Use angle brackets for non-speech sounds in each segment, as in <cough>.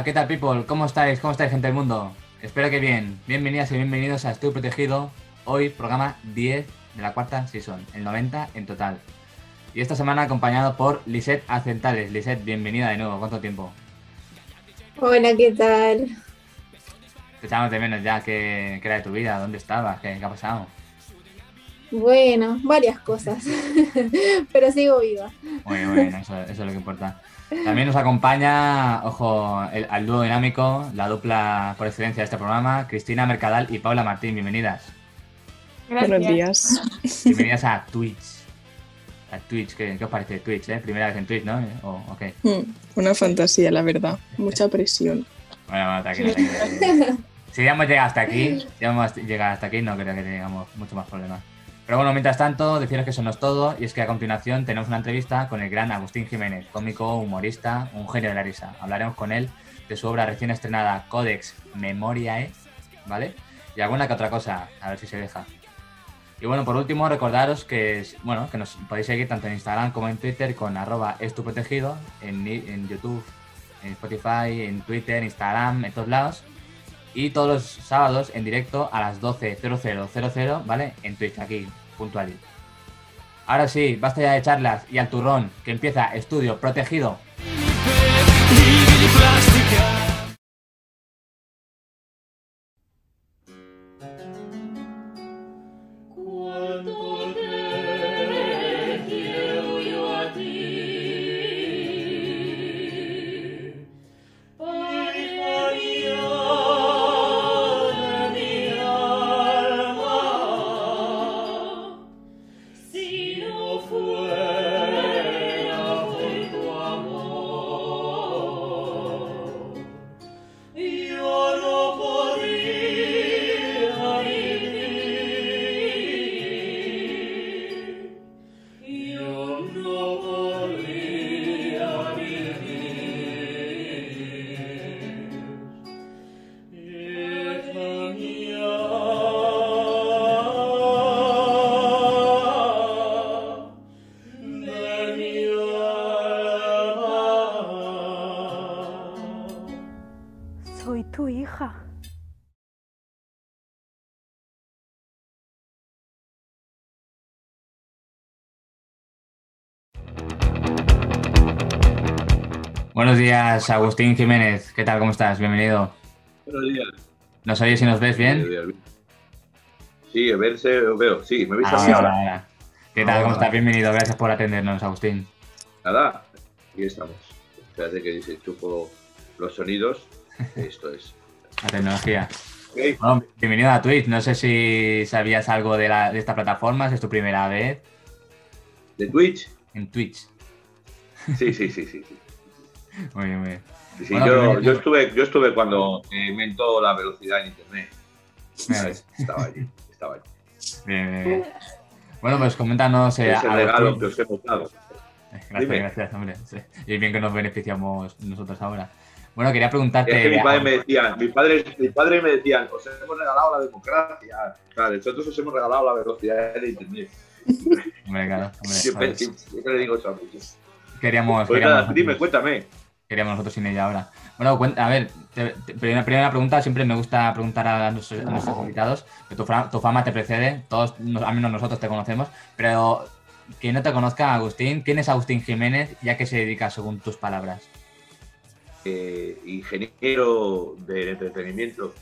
Hola, ¿qué tal, people? ¿Cómo estáis? ¿Cómo estáis, gente del mundo? Espero que bien. Bienvenidas y bienvenidos a Estoy Protegido. Hoy, programa 10 de la cuarta season, el 90 en total. Y esta semana acompañado por Lisette Acentales. Lisette, bienvenida de nuevo. ¿Cuánto tiempo? Hola, ¿qué tal? Te echamos de menos ya. ¿Qué, qué era de tu vida? ¿Dónde estabas? ¿Qué, qué ha pasado? Bueno, varias cosas, <laughs> pero sigo viva. Muy bueno, eso, eso es lo que importa. También nos acompaña, ojo, el, al dúo dinámico, la dupla por excelencia de este programa, Cristina Mercadal y Paula Martín. Bienvenidas. Gracias. Buenos días. Bienvenidas a Twitch. A Twitch, ¿qué, qué os parece Twitch? Eh? Primera vez en Twitch, ¿no? ¿O, o qué? Mm, Una fantasía, la verdad. Mucha presión. Bueno, bueno, tranquilo, tranquilo. Si ya hemos llegado hasta aquí, ya hemos llegado hasta aquí, no creo que tengamos mucho más problemas. Pero bueno, mientras tanto, deciros que eso no es todo, y es que a continuación tenemos una entrevista con el gran Agustín Jiménez, cómico, humorista, un genio de la risa. Hablaremos con él de su obra recién estrenada Codex Memoriae, ¿vale? Y alguna que otra cosa, a ver si se deja. Y bueno, por último, recordaros que, bueno, que nos podéis seguir tanto en Instagram como en Twitter con arroba estuprotegido, en, en YouTube, en Spotify, en Twitter, Instagram, en todos lados. Y todos los sábados en directo a las 12.0000, ¿vale? En Twitch, aquí, Ahora sí, basta ya de charlas y al turrón, que empieza Estudio Protegido. Buenos días, Agustín Jiménez. ¿Qué tal? ¿Cómo estás? Bienvenido. Buenos días. ¿Nos oyes y nos ves bien? Sí, os veo. Sí, me veis Ah, así ahora, ahora. ¿Qué tal? ¿Cómo estás? Bienvenido. Gracias por atendernos, Agustín. Nada, aquí estamos. Espérate que se chupo los sonidos. <laughs> Esto es. La tecnología. Bueno, bienvenido a Twitch. No sé si sabías algo de, la, de esta plataforma, si es tu primera vez ¿De Twitch? en Twitch. Sí, sí, sí, sí. sí. Muy bien, muy bien. Sí, sí, Bueno, yo, yo estuve, yo estuve cuando eh, inventó la velocidad en internet. Estaba allí, estaba allí. Bien, bien, bien. Bueno, pues coméntanos. eh, Es el regalo que os hemos dado. Gracias, Dime. gracias, hombre. Sí. Y bien que nos beneficiamos nosotros ahora. Bueno, quería Es preguntarte. que mi padre me decía, mi padre, mi padre me decía, os hemos regalado la democracia. Claro, nosotros os hemos regalado la velocidad de internet. Hombre, claro, hombre, Siempre, le digo eso a muchos. Queríamos, Pues queríamos nada, dime, cuéntame. Queríamos nosotros sin ella ahora. Bueno, cuenta, a ver, te- te- primera, primera pregunta, siempre me gusta preguntar a nuestros, a nuestros invitados, que tu, tu fama te precede, todos, no- al menos nosotros te conocemos, pero quien no te conozca, Agustín, ¿quién es Agustín Jiménez y a qué se dedica según tus palabras? eh, ingeniero del entretenimiento.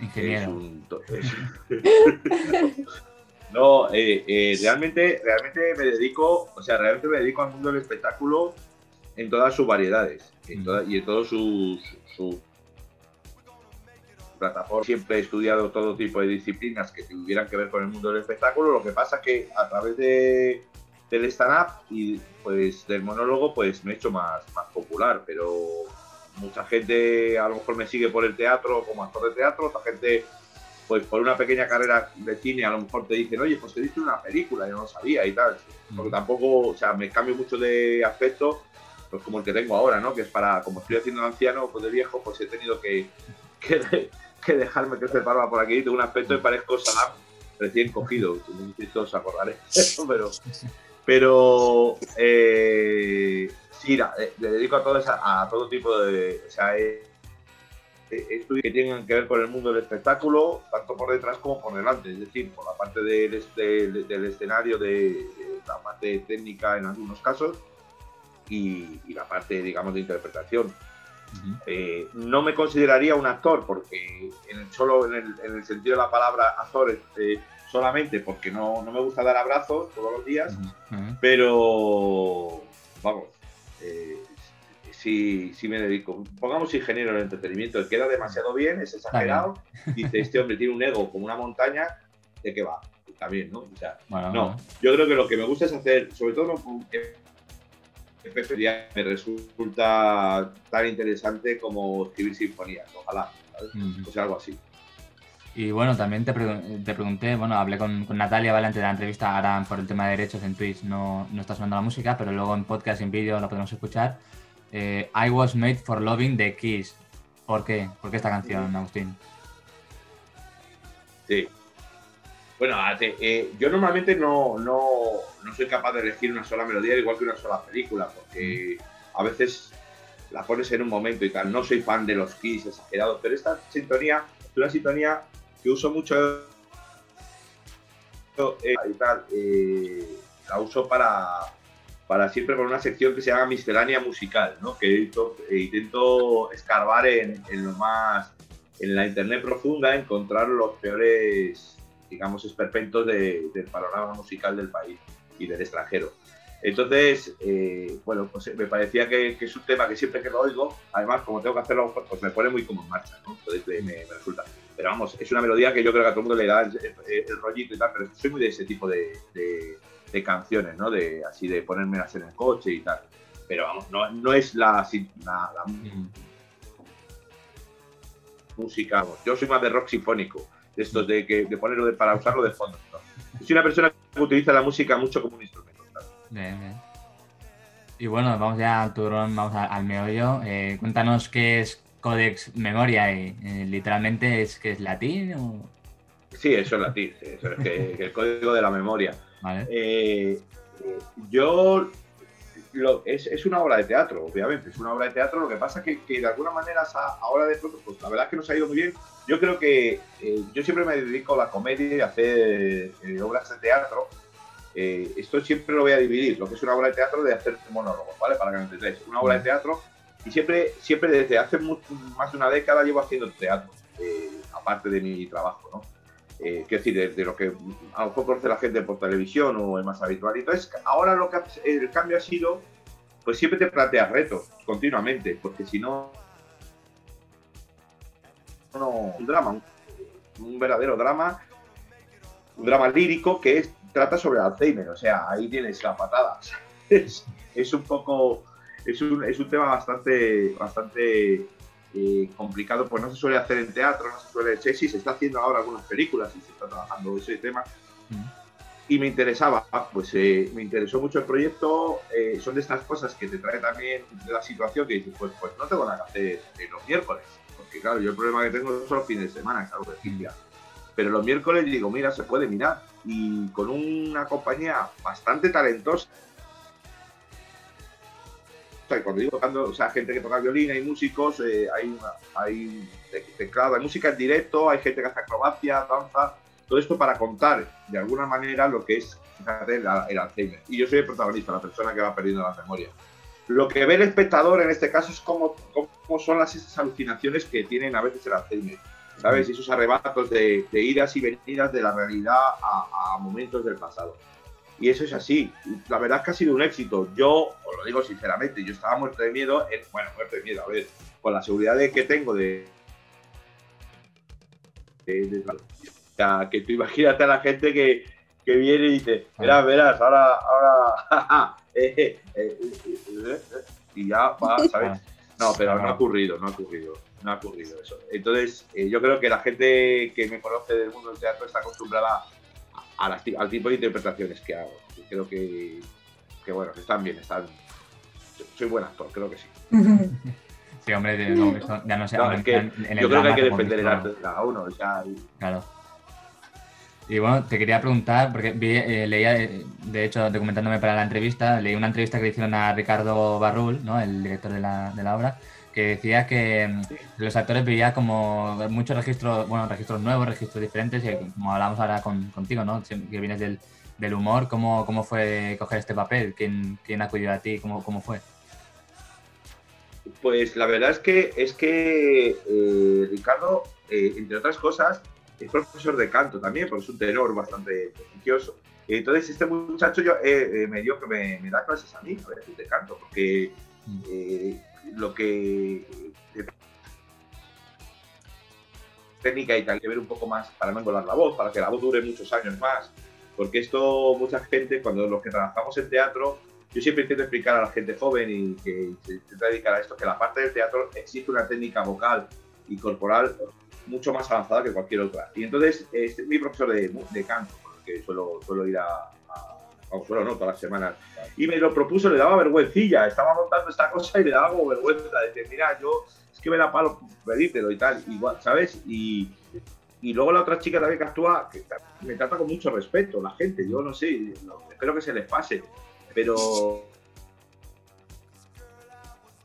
Es Ingeniero. un <laughs> no, eh, eh, realmente, realmente me dedico, o sea, realmente me dedico al mundo del espectáculo en todas sus variedades en Mm. toda- y en todos sus sus plataformas. Siempre he estudiado todo tipo de disciplinas que tuvieran que ver con el mundo del espectáculo. Lo que pasa que a través de, del stand-up y pues del monólogo, pues me he hecho más, más popular, pero mucha gente a lo mejor me sigue por el teatro como actor de teatro, otra gente pues por una pequeña carrera de cine a lo mejor te dicen, oye, pues te diste una película, yo no sabía y tal. Porque tampoco, o sea, me cambio mucho de aspecto, pues como el que tengo ahora, ¿no? Que es para, como estoy haciendo anciano, pues de viejo, pues he tenido que, <laughs> que, que dejarme crecer por aquí. Tengo un aspecto y parezco Saddam recién cogido. No sé si os acordaréis pero, pero eh, sí, eh, le dedico a todo, esa- a todo tipo de. O sea, he, estudios que tengan que ver con el mundo del espectáculo, tanto por detrás como por delante, es decir, por la parte del escenario, de, la parte técnica en algunos casos y, la parte, digamos, de interpretación. Eh, no me consideraría un actor porque en solo en el, sentido de la palabra actor eh, solamente porque no, no, me gusta dar abrazos todos los días, pero vamos, eh, si, me dedico. Pongamos ingeniero en el entretenimiento, queda demasiado bien, es exagerado. Dice, este hombre tiene un ego como una montaña, ¿de qué va? Bien, ¿no? O sea, no. Yo creo que lo que me gusta es hacer, sobre todo que me resulta tan interesante como escribir sinfonías, ojalá, O sea, algo así. Y bueno, también te, te pregunté, bueno, hablé con, Natalia, ¿vale? Antes de la entrevista, ahora por el tema de derechos en Twitch no, no está sonando la música, pero luego en podcast, en vídeo la podemos escuchar. Eh, I Was Made for Loving the Kiss. ¿Por qué? ¿Por qué esta canción, Agustín? Sí. Bueno, eh, yo normalmente no, no, no, soy capaz de elegir una sola melodía igual que una sola película, porque a veces la pones en un momento y tal. No soy fan de los Kiss exagerados, pero esta sintonía es una sintonía que uso mucho eh, tal, la uso para, para siempre con una sección que se llama miscelánea musical, ¿no? que eh, intento escarbar en, lo más, en la internet profunda, encontrar los peores, digamos, esperpentos del panorama musical del país y del extranjero. Entonces, eh, bueno, pues me parecía que, es un tema que siempre que lo oigo, además, como tengo que hacerlo, pues me pone muy como en marcha, ¿no? Entonces me, resulta. Pero vamos, es una melodía que yo creo que a todo el mundo le da el, rollito y tal, pero soy muy de ese tipo de de canciones, ¿no? De así de ponérmelas en el coche y tal. Pero vamos, no, no es la, la, música. Yo soy más de rock sinfónico, de estos de, que, de ponerlo de, para usarlo de fondo. Soy una persona que utiliza la música mucho como un instrumento. Y bueno, vamos ya al turón, vamos al meollo. Eh, cuéntanos qué es Codex Memoria. Eh, literalmente es que es latín o... Sí, eso es latín, eso es que, el código de la memoria. Eh, yo es, una obra de teatro, obviamente, es una obra de teatro. Lo que pasa es que, de alguna manera ahora de pronto, pues la verdad es que nos ha ido muy bien. Yo creo que eh, yo siempre me dedico a la comedia y a hacer eh, obras de teatro. esto siempre lo voy a dividir, lo que es una obra de teatro de hacer monólogos, ¿vale? Para que me entendáis. Una obra de teatro y siempre, siempre desde hace más de una década llevo haciendo teatro, aparte de mi trabajo, ¿no? eh, decir, de, lo que a lo mejor conoce la gente por televisión o es más habitual. Entonces, ahora lo que el cambio ha sido, pues siempre te planteas retos continuamente, porque si no, no un drama, un, verdadero drama, un drama lírico que es, trata sobre Alzheimer, o sea, ahí tienes la patada. <laughs> Es, es un poco, es un, es un tema bastante, bastante eh, complicado, pues no se suele hacer en teatro, no se suele. Sí, sí, se está haciendo ahora algunas películas y se está trabajando ese tema. Mm. Y me interesaba, pues eh, me interesó mucho el proyecto. Eh, son de estas cosas que te trae también de la situación que dices, pues, pues no tengo nada que hacer los miércoles. Claro, yo el problema que tengo son los fines de semana, algo de Silvia. Pero los miércoles digo, mira, se puede mirar. Y con una compañía bastante talentosa cuando digo tocando, o sea, gente que toca violín, hay músicos, eh, hay, hay teclado, hay música en directo, hay gente que hace acrobacia, danza, todo esto para contar de alguna manera lo que es el, Alzheimer. Y yo soy el protagonista, la persona que va perdiendo la memoria. Lo que ve el espectador en este caso es cómo, cómo son las esas alucinaciones que tienen a veces el Alzheimer. ¿Sabes? Esos arrebatos de, idas y venidas de la realidad a momentos del pasado. Y eso es así. La verdad es que ha sido un éxito. Yo, os lo digo sinceramente, yo estaba muerto de miedo, bueno, muerto de miedo, a ver, con la seguridad de que tengo de... que tú imagínate a la gente que, viene y dice, verás, verás, ahora, ahora, <laughs> eh, eh, eh, y ya va, ¿sabes? No, pero no ha ocurrido, no ha ocurrido, no ha ocurrido eso. Entonces, yo creo que la gente que me conoce del mundo del teatro está acostumbrada al tipo de interpretaciones que hago. Y creo que, que, bueno, que están bien, están. Soy buen actor, creo que sí. <laughs> Sí, hombre, ya no sé. yo creo que hay que defender el arte de cada uno. Claro. Y bueno, te quería preguntar, porque eh, leía, eh, de hecho, documentándome para la entrevista, leí una entrevista que le hicieron a Ricardo Barrul, ¿no? el director de la, de la obra, que decía que mm, los actores veía como muchos registros, bueno, registros nuevos, registros diferentes, y como hablamos ahora con, contigo, ¿no? Que vienes del, del humor, ¿cómo, ¿cómo, fue coger este papel? ¿Quién, quién acudió a ti? ¿Cómo, cómo fue? Pues la verdad es que es que eh, Ricardo, eh, entre otras cosas, es profesor de canto también, porque es un tenor bastante prestigioso. Entonces este muchacho yo, eh, me dio que me, me, da clases a mí a veces de canto, porque mm. lo que técnica y tal que ver un poco más para no engolar la voz, para que la voz dure muchos años más, porque esto mucha gente, cuando los que trabajamos en teatro, yo siempre intento explicar a la gente joven y que se intenta dedicar a esto, que la parte del teatro existe una técnica vocal y corporal mucho más avanzada que cualquier otra. Y entonces, este es mi profesor de, de canto, porque suelo, suelo ir a, vamos, suelo no, todas las semanas, y me lo propuso, le daba vergüencilla, estaba montando esta cosa y le daba como vergüenza, de decir, mira, yo, es que me da palo pedírtelo y tal, igual, ¿sabes? Y, y luego la otra chica también que actúa, que me trata con mucho respeto, la gente, yo no sé, espero que se les pase pero.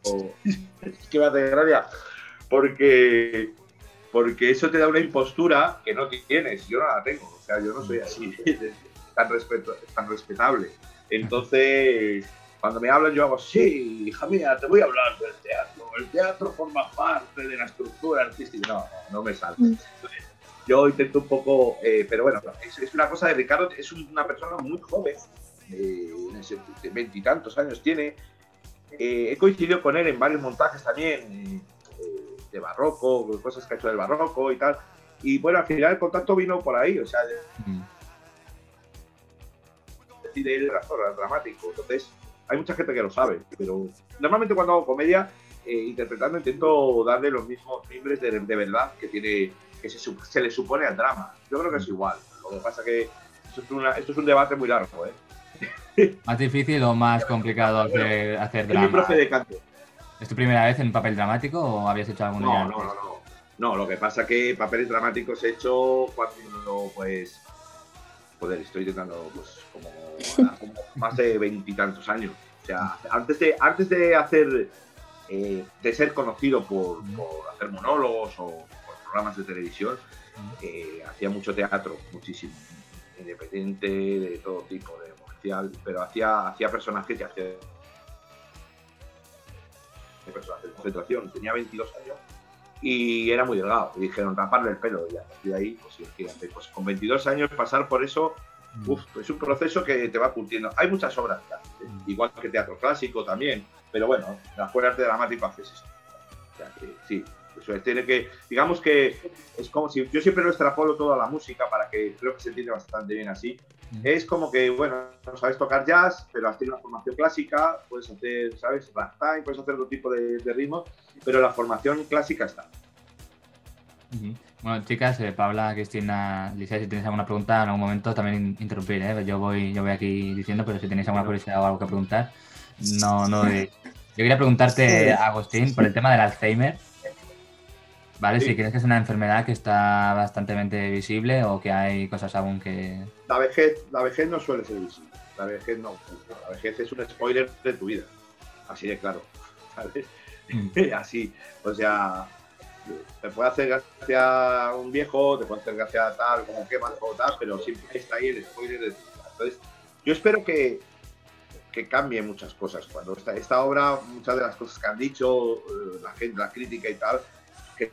<laughs> es que me hace gracia. Porque, porque eso te da una impostura que no tienes. Yo no la tengo. O sea, yo no soy así, tan, respeto, tan respetable. Entonces, cuando me hablan, yo hago, sí, hija mía, te voy a hablar del teatro. El teatro forma parte de la estructura artística. No, no, me sale. Mm. yo intento un poco, eh, pero bueno, es, es, una cosa de Ricardo, es una persona muy joven, de veintitantos años tiene. Eh, he coincidido con él en varios montajes también, eh, de barroco, cosas que ha hecho del barroco y tal. Y bueno, al final el contacto vino por ahí, o sea, mm. de él dramático. Entonces, hay mucha gente que lo sabe, pero normalmente cuando hago comedia, eh, interpretando, intento darle los mismos timbres de, verdad que tiene que se, se, le supone al drama. Yo creo que es igual. Lo que pasa que esto es, una, esto es un debate muy largo, ¿eh? ¿Más difícil o más complicado <laughs> hacer, hacer drama? Es mi profe de canto. ¿Es tu primera vez en papel dramático o habías hecho alguno no, ya No, no, no. No, lo que pasa que papeles dramáticos he hecho cuando, pues, joder, estoy intentando, pues, como, más <laughs> de veintitantos años. O sea, antes de, antes de hacer, eh, de ser conocido por, por, hacer monólogos o por programas de televisión, eh, hacía mucho teatro, muchísimo, independiente de todo tipo, de pero hacía, hacía personajes y hacía personajes de concentración. Tenía 22 años y era muy delgado. Y dijeron, raparle el pelo. Y a partir de ahí, pues, pues con 22 años pasar por eso, mm. uf, es un proceso que te va curtiendo. Hay muchas obras, mm. igual que teatro clásico también, pero bueno, la escuela de dramático haces eso. O sea, que, sí, tiene que, digamos que es como si yo siempre lo extrapolo todo a la música para que creo que se entiende bastante bien así. Es como que, bueno, no sabes tocar jazz, pero has tenido una formación clásica, puedes hacer, ¿sabes? Ragtime, puedes hacer otro tipo de, de ritmos, pero la formación clásica está. Bueno, chicas, eh, Paula, Cristina, Lisa, si tenéis alguna pregunta, en algún momento también interrumpir, ¿eh? Yo voy, yo voy aquí diciendo, pero si tenéis alguna curiosidad o algo que preguntar, no, no. <laughs> Yo quería preguntarte, Agustín, por el tema del Alzheimer. ¿Vale? Si crees que es una enfermedad que está bastante visible o que hay cosas aún que... La vejez, la vejez no suele ser visible. La vejez no. La vejez es un spoiler de tu vida. Así de claro. <laughs> ¿Sabes? Mm. <laughs> Así. O sea, te puede hacer gracia un viejo, te puede hacer gracia tal, como quemas o tal, pero siempre está ahí el spoiler de tu vida. Entonces, yo espero que, que cambie muchas cosas. Cuando esta, esta obra, muchas de las cosas que han dicho, eh, la gente, la crítica y tal, que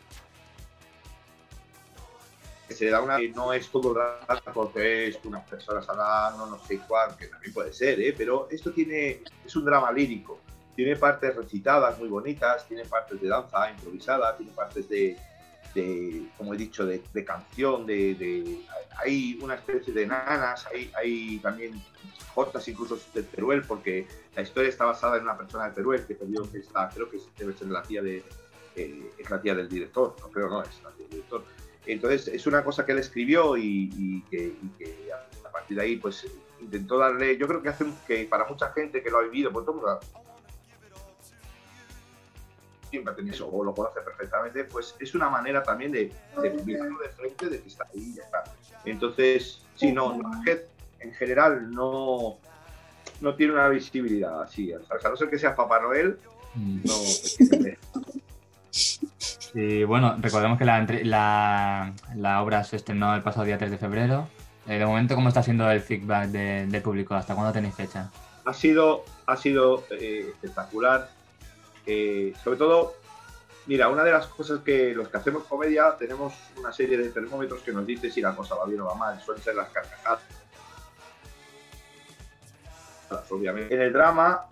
se da una no es todo rato porque es unas personas hablando, no sé cuál, que también puede ser, ¿eh? pero esto tiene, es un drama lírico, tiene partes recitadas muy bonitas, tiene partes de danza improvisada, tiene partes de, de como he dicho, de, de canción, de, de, hay una especie de nanas, hay, hay también jotas incluso de Teruel, porque la historia está basada en una persona de Teruel que perdió, que está, creo que debe ser la tía de, eh, es la tía del director, no creo, no, es la tía del director. Entonces, es una cosa que él escribió y, que, a partir de ahí, pues intentó darle. Yo creo que hace que para mucha gente que lo ha vivido, pues todo mundo siempre ha tenido eso, o lo conoce perfectamente, pues es una manera también de, de mirarlo de frente, de que está ahí y ya está. Entonces, sí, no, en general no, no tiene una visibilidad así. O sea, a no ser que sea Papá Noel, mm. no. Y bueno, recordemos que la, la, la obra se estrenó el pasado día 3 de febrero. Eh, de momento, ¿cómo está siendo el feedback de- del público? ¿Hasta cuándo tenéis fecha? Ha sido, ha sido eh, espectacular. Eh, sobre todo, mira, una de las cosas que los que hacemos comedia tenemos una serie de termómetros que nos dice si la cosa va bien o va mal. Suelen ser las carcajadas. Obviamente. En el drama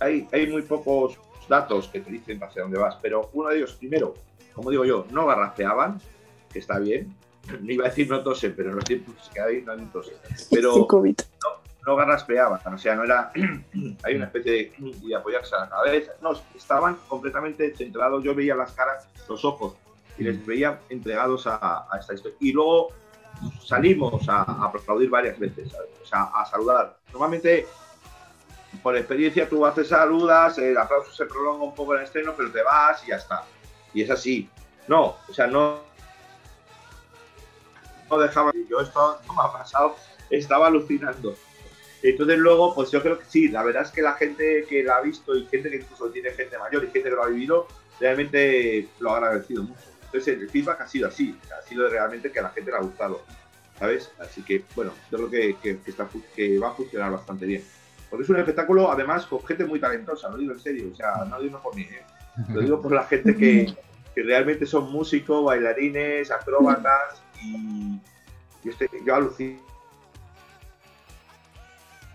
hay, hay muy pocos datos que te dicen hacia dónde vas, pero uno de ellos, primero, como digo yo, no garrapeaban, que está bien. No iba a decir no tosen, pero en los tiempos que hay no tosen. Pero COVID. no garraspeaban, o sea, no era. <clears throat> hay una especie de, de apoyarse a la cabeza. No, estaban completamente centrados. Yo veía las caras, los ojos, y les veía entregados a, a esta historia. Y luego salimos a, a aplaudir varias veces, ¿sabes? o sea, a saludar. Normalmente, por experiencia, tú haces saludas, el aplauso se prolonga un poco en el estreno, pero te vas y ya está. Y es así. No, o sea, no. No dejaba. Yo esto no me ha pasado, estaba alucinando. Entonces luego, pues yo creo que sí, la verdad es que la gente que la ha visto y gente que incluso tiene gente mayor y gente que lo ha vivido, realmente lo ha agradecido mucho. Entonces el feedback ha sido así, ha sido realmente que a la gente le ha gustado, ¿sabes? Así que, bueno, yo creo que, que- está, que va a funcionar bastante bien. Porque es un espectáculo, además, con gente muy talentosa, lo digo en serio, o sea, no digo por ¿eh? Lo digo por la gente que, que realmente son músicos, bailarines, acróbatas y, y este, yo alucino.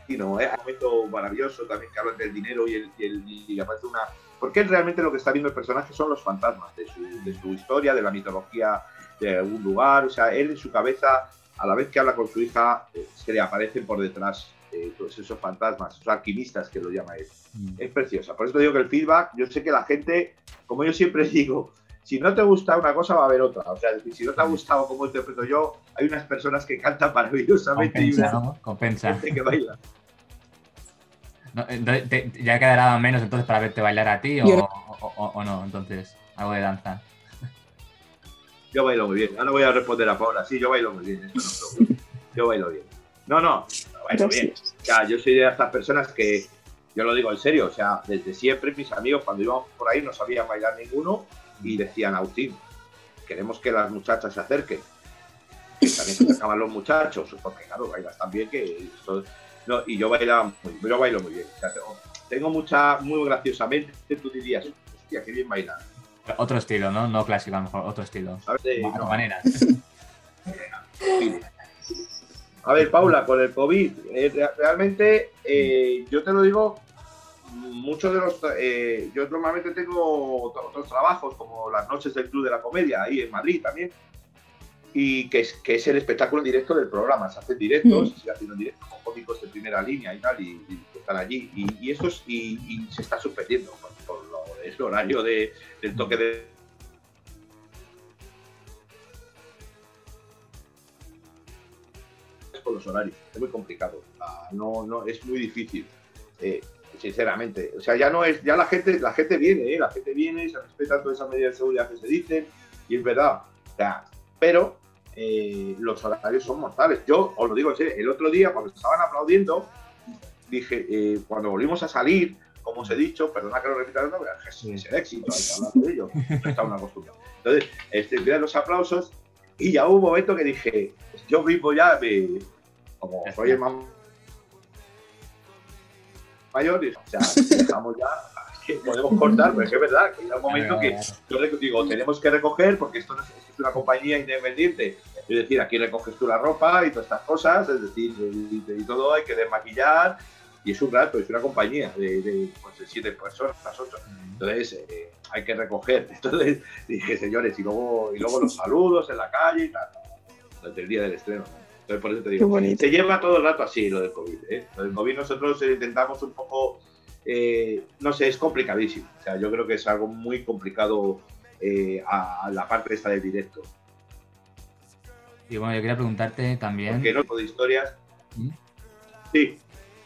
No, es un momento maravilloso también que hablan del dinero y, el, y, el- aparece una. Porque realmente lo que está viendo el personaje son los fantasmas de su, de su historia, de la mitología de algún lugar. O sea, él en su cabeza, a la vez que habla con su hija, eh, se le aparecen por detrás eh, todos esos fantasmas, esos alquimistas que lo llama él es preciosa. Por eso te digo que el feedback, yo sé que la gente, como yo siempre <laughs> digo, si no te gusta una cosa va a haber otra. O sea, si no te ha gustado como interpreto yo, hay unas personas que cantan maravillosamente y Compensa, una ¿no? Compensa. gente que baila. No, entonces, te- ya quedará menos entonces para verte bailar a ti o, no. o- o- o no, entonces, algo de danza. Yo bailo muy bien. Ahora voy a responder a Paula. Sí, yo bailo muy bien. esto no. Yo bailo bien. No, no, bailo bien. O sea, yo soy de estas personas que, yo lo digo en serio, o sea, desde siempre mis amigos cuando íbamos por ahí no sabían bailar ninguno y decían, Agustín, queremos que las muchachas se acerquen. También se <laughs> acercaban los muchachos, porque claro, bailas también que esto- no, y yo bailaba muy, yo bailo muy bien. O sea, tengo, tengo mucha, muy graciosamente, tú dirías, hostia, qué bien bailar. Otro estilo, ¿no? No clásico, a lo mejor, otro estilo. ¿Sabes? De- no, maneras. <laughs> A ver, Paula, con el COVID, eh, re- realmente, eh, yo te lo digo, muchos de los. eh, yo normalmente tengo otro- otros trabajos, como las noches del Club de la Comedia, ahí en Madrid también, y que es, que es el espectáculo directo del programa. Se hacen directos, se hacen directos con cómicos de primera línea y tal, y, están allí. Y, y eso es- y, y se está suspendiendo por, por lo, el horario de, del toque de con los horarios. Es muy complicado. No, no, es muy difícil. eh, sinceramente. O sea, ya no es, ya la gente, la gente viene, ¿eh? la gente viene, se respetan todas esas medidas de seguridad que se dicen, y es verdad. O sea, pero eh, los horarios son mortales. Yo os lo digo el otro día, cuando estaban aplaudiendo, dije, eh, cuando volvimos a salir, como os he dicho, perdona que lo repita, no, pero es, el éxito, hay que de ello, no está una costumbre. Entonces, este, los aplausos, y ya hubo un momento que dije, yo mismo ya me, como soy el más mayor, y, o sea, <laughs> dejamos ya, es que podemos cortar, pero es que es verdad, que llega un momento que yo le digo, tenemos que recoger, porque esto no es, esto es una compañía independiente, es decir, aquí recoges tú la ropa y todas estas cosas, es decir, y, y todo hay que desmaquillar, y es un rato, es una compañía de, de, pues, de siete personas, ocho, entonces eh, hay que recoger. <laughs> Entonces dije, señores, y luego, y luego los saludos en la calle y tal, desde el día del estreno. ¿no? Entonces por eso te Qué digo, bonito. se lleva todo el rato así lo del COVID. ¿eh? Lo del COVID nosotros intentamos un poco, eh, no sé, es complicadísimo. O sea, yo creo que es algo muy complicado eh, a, a la parte esta del directo. Y bueno, yo quería preguntarte también. Porque no de historias. ¿Mm? Sí,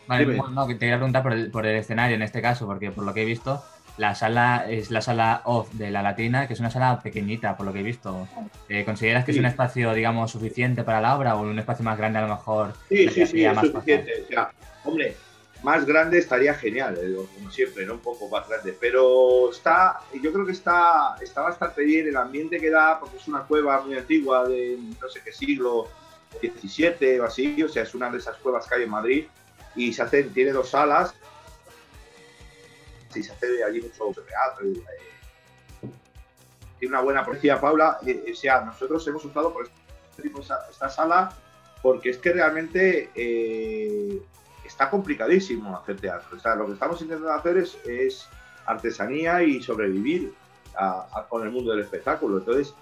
Vale, bueno, no, que te quería preguntar por el, por el escenario en este caso, porque por lo que he visto, la sala es la sala off de la Latina, que es una sala pequeñita, por lo que he visto. Eh, ¿Consideras que es un espacio, digamos, suficiente para la obra o un espacio más grande a lo mejor? Sí, sí, sí, es más suficiente. O sea, hombre, más grande estaría genial, eh, como siempre, ¿no? Un poco más grande. Pero está, yo creo que está, está bastante bien el ambiente que da, porque es una cueva muy antigua de no sé qué siglo, 17 o así, o sea, es una de esas cuevas que hay en Madrid y se hace, tiene dos salas y se hace allí mucho teatro. Y, eh, tiene una buena policía, Paula. Eh, o sea, nosotros hemos usado por este esta sala porque es que realmente eh, está complicadísimo hacer teatro. O sea, lo que estamos intentando hacer es, es artesanía y sobrevivir con el mundo del espectáculo. Entonces,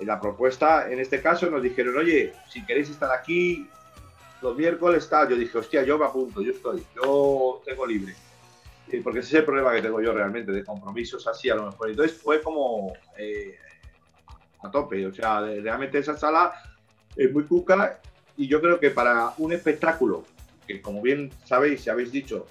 la propuesta, en este caso, nos dijeron, oye, si queréis estar aquí los miércoles, tal. Yo dije, hostia, yo me apunto, yo estoy, yo tengo libre. Porque ese es el problema que tengo yo realmente, de compromisos así a lo mejor. Entonces fue como eh, a tope, o sea, realmente esa sala es muy cuca y yo creo que para un espectáculo, que como bien sabéis y habéis dicho,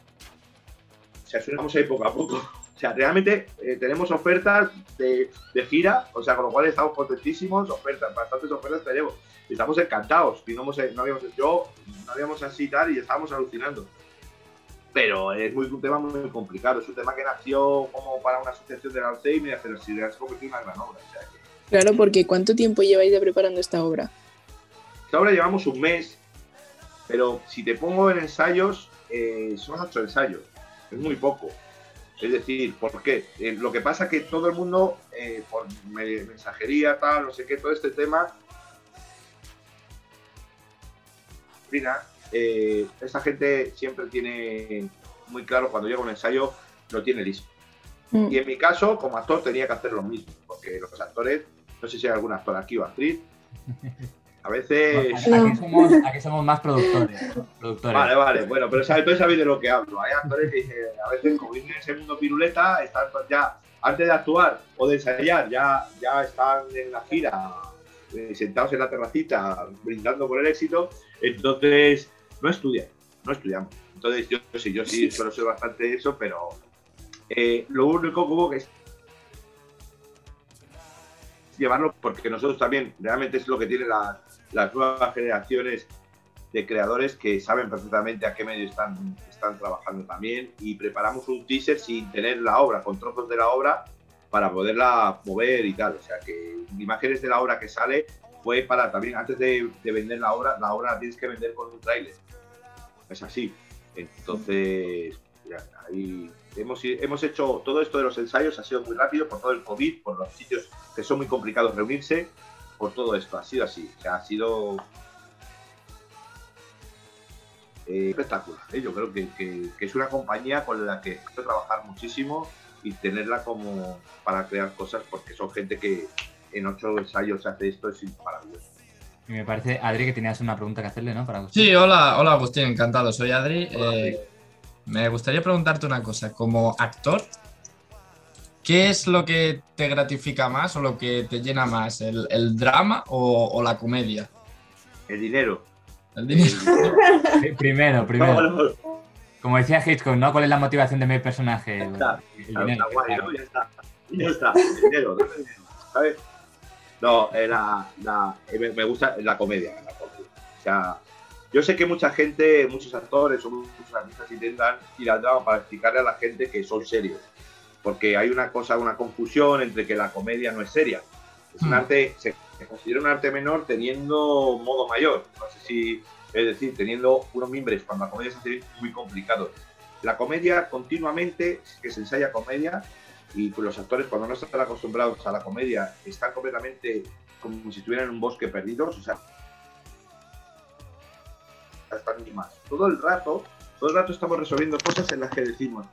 se asumimos ahí poco a poco, o sea, realmente eh, tenemos ofertas de, gira, o sea, con lo cual estamos contentísimos, ofertas, bastantes ofertas tenemos. Estamos encantados. Y no, hemos, no habíamos, yo no habíamos así tal y estábamos alucinando. Pero es muy, un tema muy complicado. Es un tema que nació como para una asociación del Alzheimer, pero si se convertido en una gran obra. Claro, porque ¿cuánto tiempo lleváis de preparando esta obra? Esta obra llevamos un mes, pero si te pongo en ensayos, eh, son ocho ensayos. Es muy poco. Es decir, ¿por qué? Eh, lo que pasa es que todo el mundo, eh, por mensajería, tal, no sé qué, todo este tema, eh, esa gente siempre tiene muy claro cuando llega un ensayo, lo tiene listo. Mm. Y en mi caso, como actor, tenía que hacer lo mismo, porque los actores, no sé si hay algún actor aquí o actriz, a veces. <laughs> Aquí somos, más productores, Vale, vale. Bueno, pero sabéis, sabéis de lo que hablo. Hay actores que a veces, como vienen en ese mundo piruleta, están ya, antes de actuar o de ensayar, ya, ya están en la gira, eh, sentados en la terracita, brindando por el éxito. Entonces, no estudian, no estudiamos. Entonces, yo, sí, yo sí suelo ser bastante eso, pero eh, lo único como que es llevarlo porque nosotros también realmente es lo que tiene la, las nuevas generaciones de creadores que saben perfectamente a qué medio están, están trabajando también y preparamos un teaser sin tener la obra, con trozos de la obra para poderla mover y tal. O sea que imágenes de la obra que sale fue para también, antes de, vender la obra, la obra la tienes que vender con un tráiler. Es así. Entonces, ahí hemos, hemos hecho todo esto de los ensayos, ha sido muy rápido por todo el COVID, por los sitios que son muy complicados reunirse por todo esto. Ha sido así. O ha sido eh, espectacular. ¿eh? Yo creo que, es una compañía con la que quiero trabajar muchísimo y tenerla como para crear cosas porque son gente que en ocho ensayos hace esto, es maravilloso. Y me parece, Adri, que tenías una pregunta que hacerle, ¿no? Para Sí, hola, hola Agustín, encantado. Soy Adri. Eh, me gustaría preguntarte una cosa. Como actor, ¿Qué es lo que te gratifica más o lo que te llena más? ¿El, drama o, la comedia? El dinero. El dinero. <laughs> primero, primero. Como decía Hitchcock, ¿no? ¿Cuál es la motivación de mi personaje? Ya está, el dinero. guay, ¿no? Ya está. Ya está. El dinero, ¿sabes? No, eh, la, eh, me gusta la comedia, la comedia. O sea, yo sé que mucha gente, muchos actores o muchos artistas intentan ir al drama para explicarle a la gente que son serios porque hay una cosa, una confusión entre que la comedia no es seria. Es un hmm. arte, se, considera un arte menor teniendo modo mayor. No sé si, es decir, teniendo unos mimbres cuando la comedia se hace muy complicado. La comedia continuamente, que se ensaya comedia, y los actores cuando no están acostumbrados a la comedia están completamente como si estuvieran en un bosque perdidos, o sea, están ni más. Todo el rato, todo el rato estamos resolviendo cosas en las que decimos,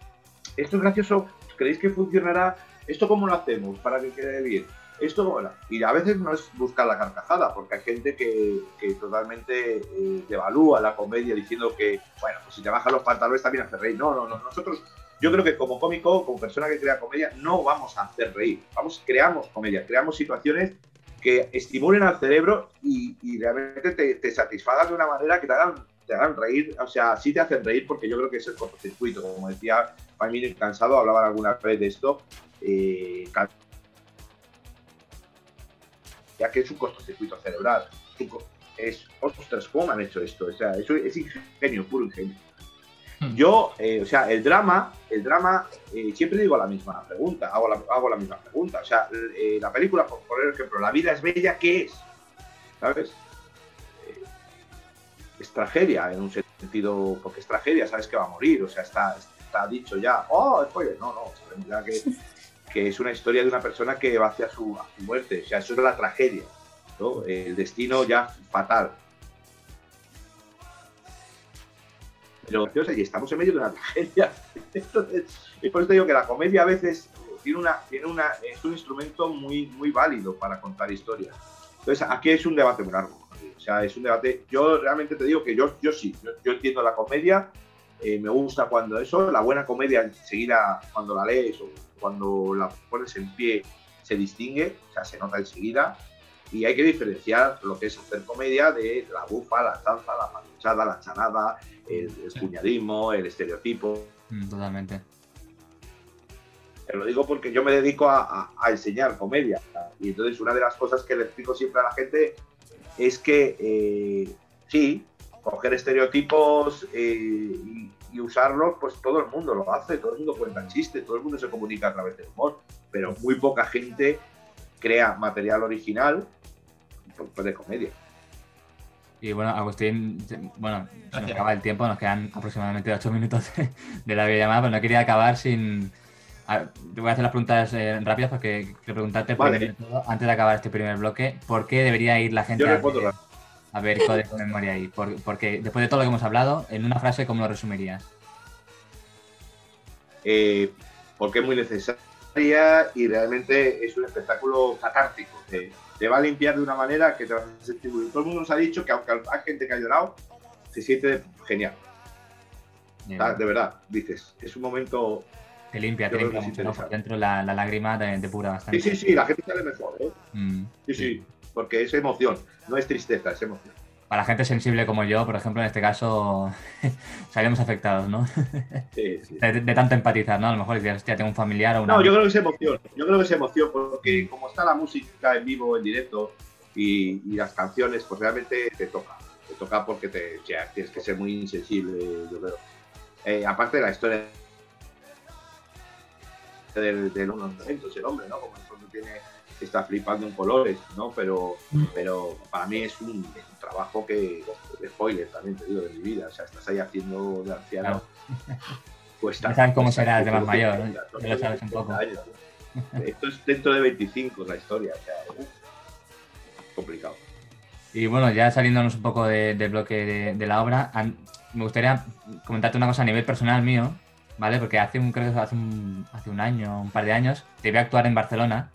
esto es gracioso ¿Creéis que funcionará? ¿Esto cómo lo hacemos para que quede bien? Esto, bueno, y a veces no es buscar la carcajada, porque hay gente que, totalmente eh, devalúa la comedia diciendo que, bueno, pues si te bajan los pantalones también hace reír. No, no, no. Nosotros, yo creo que como cómico, como persona que crea comedia, no vamos a hacer reír. Vamos, creamos comedia, creamos situaciones que estimulen al cerebro y, realmente te, te, satisfagan de una manera que te hagan, te hagan reír. O sea, sí te hacen reír porque yo creo que es el cortocircuito, como decía Family Cansado, hablaban alguna vez de esto, eh, ya que es un cortocircuito cerebral. Es, ostras, ¿cómo han hecho esto? O sea, eso es ingenio, puro ingenio. Hmm. Yo, eh, o sea, el drama, el drama, eh, siempre digo la misma pregunta, hago la, hago la misma pregunta. O sea, eh, la película, por poner ejemplo, La vida es bella, ¿qué es? ¿Sabes? Es tragedia en un sentido, porque es tragedia, sabes que va a morir, o sea, está, está dicho ya, oh, spoiler, no, no, sabemos ya que, <laughs> que es una historia de una persona que va hacia su, a su muerte, o sea, eso es la tragedia, ¿no? El destino ya fatal. Pero y estamos en medio de una tragedia. <laughs> Entonces, y por eso digo que la comedia a veces tiene una, tiene una, es un instrumento muy, muy válido para contar historias. Entonces, aquí es un debate muy largo. O sea, es un debate. Yo realmente te digo que yo, yo sí, yo, yo entiendo la comedia, eh, me gusta cuando eso, la buena comedia enseguida, cuando la lees o cuando la pones en pie, se distingue, o sea, se nota enseguida. Y hay que diferenciar lo que es hacer comedia de la bufa, la danza, la paluchada, la chanada, el, el cuñadismo, el estereotipo. Mm, Totalmente. Te lo digo porque yo me dedico a, a- a enseñar comedia. Y entonces una de las cosas que le explico siempre a la gente es que eh, sí, coger estereotipos eh, y, y usarlos, pues todo el mundo lo hace, todo el mundo cuenta chistes, todo el mundo se comunica a través del humor, pero muy poca gente crea material original pues, de comedia. Y bueno, Agustín, bueno, se nos acaba el tiempo, nos quedan aproximadamente 8 minutos de, de la videollamada, pero no quería acabar sin... a ver, te voy a hacer las preguntas eh, rápidas porque quiero preguntarte, Vale. primero todo, antes de acabar este primer bloque, ¿por qué debería ir la gente Yo a ver, a ver Código de Memoria ahí? Por- porque después de todo lo que hemos hablado, en una frase, ¿cómo lo resumirías? eh, porque es muy necesaria y realmente es un espectáculo catártico. Te, te va a limpiar de una manera que te vas a sentir muy bien. Todo el mundo nos ha dicho que aunque hay gente que ha llorado, se siente genial. Ah, De verdad, dices, es un momento... te limpia, te limpia mucho, ¿no? Por interesante. dentro la, la lágrima te, te pura bastante. Sí, sí, sí, la gente sale mejor, ¿eh? Mm, Sí, sí, porque es emoción, no es tristeza, es emoción. Para gente sensible como yo, por ejemplo, en este caso, <laughs> salimos afectados, ¿no? <laughs> Sí, sí. De, de tanto empatizar, ¿no? A lo mejor dices, hostia, tengo un familiar o una... No, yo creo que es emoción. Yo creo que es emoción porque como está la música en vivo, en directo y, y las canciones, pues realmente te toca. Te toca porque te, o sea, tienes que ser muy insensible, yo creo. Eh, aparte de la historia del, del momentos, el hombre, ¿no? Como pronto tiene, está flipando en colores, ¿no? Pero, pero para mí es un, es un trabajo que, spoiler también te digo, de mi vida. O sea, estás ahí haciendo de anciano. Cuesta. Ya sabes cómo serás de más mayor, ¿no? cuesta, Ya lo sabes un poco. 30 años. Esto es dentro de 25 la historia, o sea, uf, complicado. Y bueno, ya saliéndonos un poco de- del bloque de, de la obra, an- me gustaría comentarte una cosa a nivel personal mío, ¿vale? Porque hace un, creo que hace un, hace un año, un par de años, te vi actuar en Barcelona,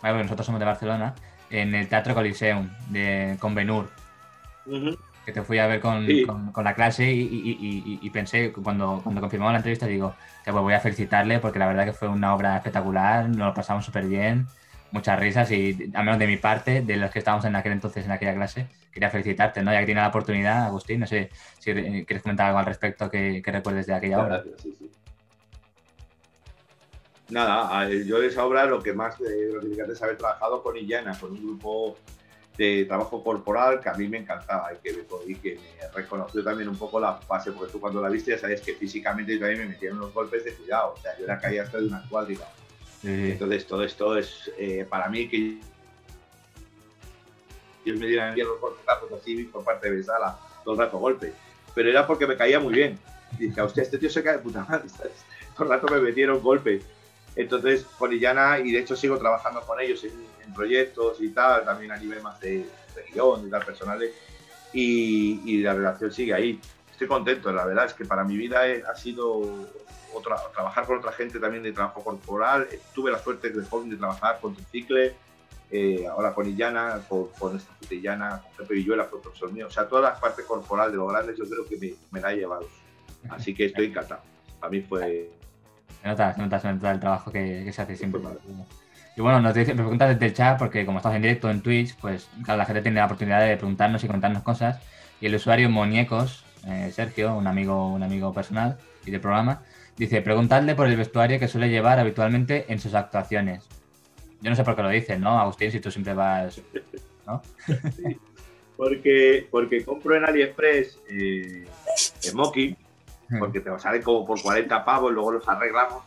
Porque nosotros somos de Barcelona, en el Teatro Coliseum, de, con Benur, que te fui a ver con, Sí. con- con la clase y, y- y- y- y pensé, cuando, cuando confirmamos la entrevista, digo, que pues voy a felicitarle porque la verdad que fue una obra espectacular, nos lo pasamos súper bien, muchas risas y al menos de mi parte, de los que estábamos en aquel entonces en aquella clase, quería felicitarte, ¿no? Ya que tiene la oportunidad, Agustín, no sé si eh, quieres comentar algo al respecto que, que recuerdes de aquella obra. Gracias, sí, sí. Nada, yo de esa obra lo que más eh, lo que me es haber trabajado con Illana, con un grupo de trabajo corporal que a mí me encantaba y que, y que me reconoció también un poco la fase, porque tú cuando la viste ya sabes que físicamente yo también me metieron unos golpes de cuidado, o sea, yo era caía hasta de una. Sí, Entonces todo esto es eh, para mí que ellos me dieran bien los golpetazos así por parte de Besala, todo el rato golpe. Pero era porque me caía muy bien. Y dije, hostia, este tío se cae de puta madre. ¿sabes? Todo el rato me metieron golpes. Entonces, con Illana, y de hecho sigo trabajando con ellos en, en proyectos y tal, también a nivel más de, de guion y tal, personales. Y, y la relación sigue ahí. Estoy contento, la verdad es que para mi vida he- ha sido otra, trabajar con otra gente también de trabajo corporal. Tuve la suerte de joven de trabajar con Tricicle, eh, ahora con Illana, con, con esta Illana, con Pepe Villuela, fue profesor mío. O sea, toda la parte corporal de lo grande yo creo que me, me la he llevado. <laughs> Así que estoy encantado. Para mí fue... Se nota, se nota, se el trabajo que, se hace siempre. Y bueno, nos dice, me preguntas desde el chat, porque como estamos en directo en Twitch, pues claro, la gente tiene la oportunidad de preguntarnos y contarnos cosas. Y el usuario Muñecos, eh, Sergio, un amigo, un amigo personal y del programa, dice, preguntadle por el vestuario que suele llevar habitualmente en sus actuaciones. Yo no sé por qué lo dicen, ¿no, Agustín? Si tú siempre vas... <laughs> Porque, porque compro en AliExpress eh, smoking porque te salen como por 40 pavos, luego los arreglamos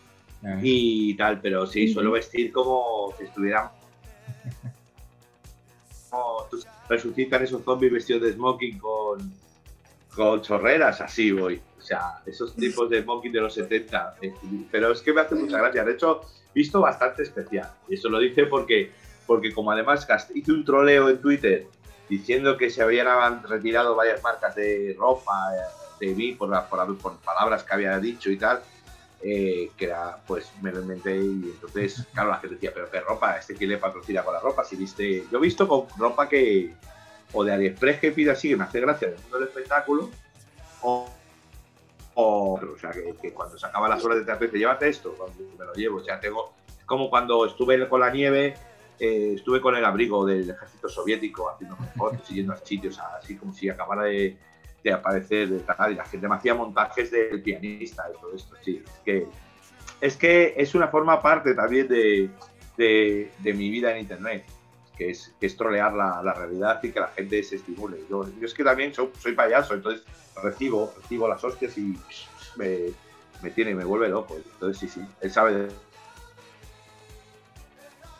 y tal, pero sí, suelo vestir como si estuvieran. <laughs> como resucitan esos zombies vestidos de smoking con, con chorreras, así voy. O sea, esos tipos de smoking de los 70. eh, Pero es que me hace mucha gracia. De hecho, visto bastante especial. Y eso lo dice porque, porque como además hice un troleo en Twitter diciendo que se habían retirado varias marcas de ropa de mí por, la- por, por palabras que había dicho y tal, eh, que era, pues me lo inventé y entonces, claro, la gente decía, pero qué ropa, este quién le patrocina con la ropa, si viste, yo he visto con ropa que, o de AliExpress que pide así, que me hace gracia del mundo del espectáculo, o, o, o sea, que, que cuando se acaban las horas de dice, llévate esto, cuando me lo llevo, o sea, tengo, es como cuando estuve con la nieve, eh, estuve con el abrigo del ejército soviético haciendo fotos yendo a sitios así como si acabara de, de aparecer de y la gente me hacía montajes del pianista y todo esto, sí, es que es, que es una forma parte también de, de, mi vida en internet, que es, que es trolear la, realidad y que la gente se estimule. Yo, es que también soy, soy payaso, entonces recibo, recibo las hostias y me, me tiene, me vuelve loco. Entonces sí, sí, él sabe de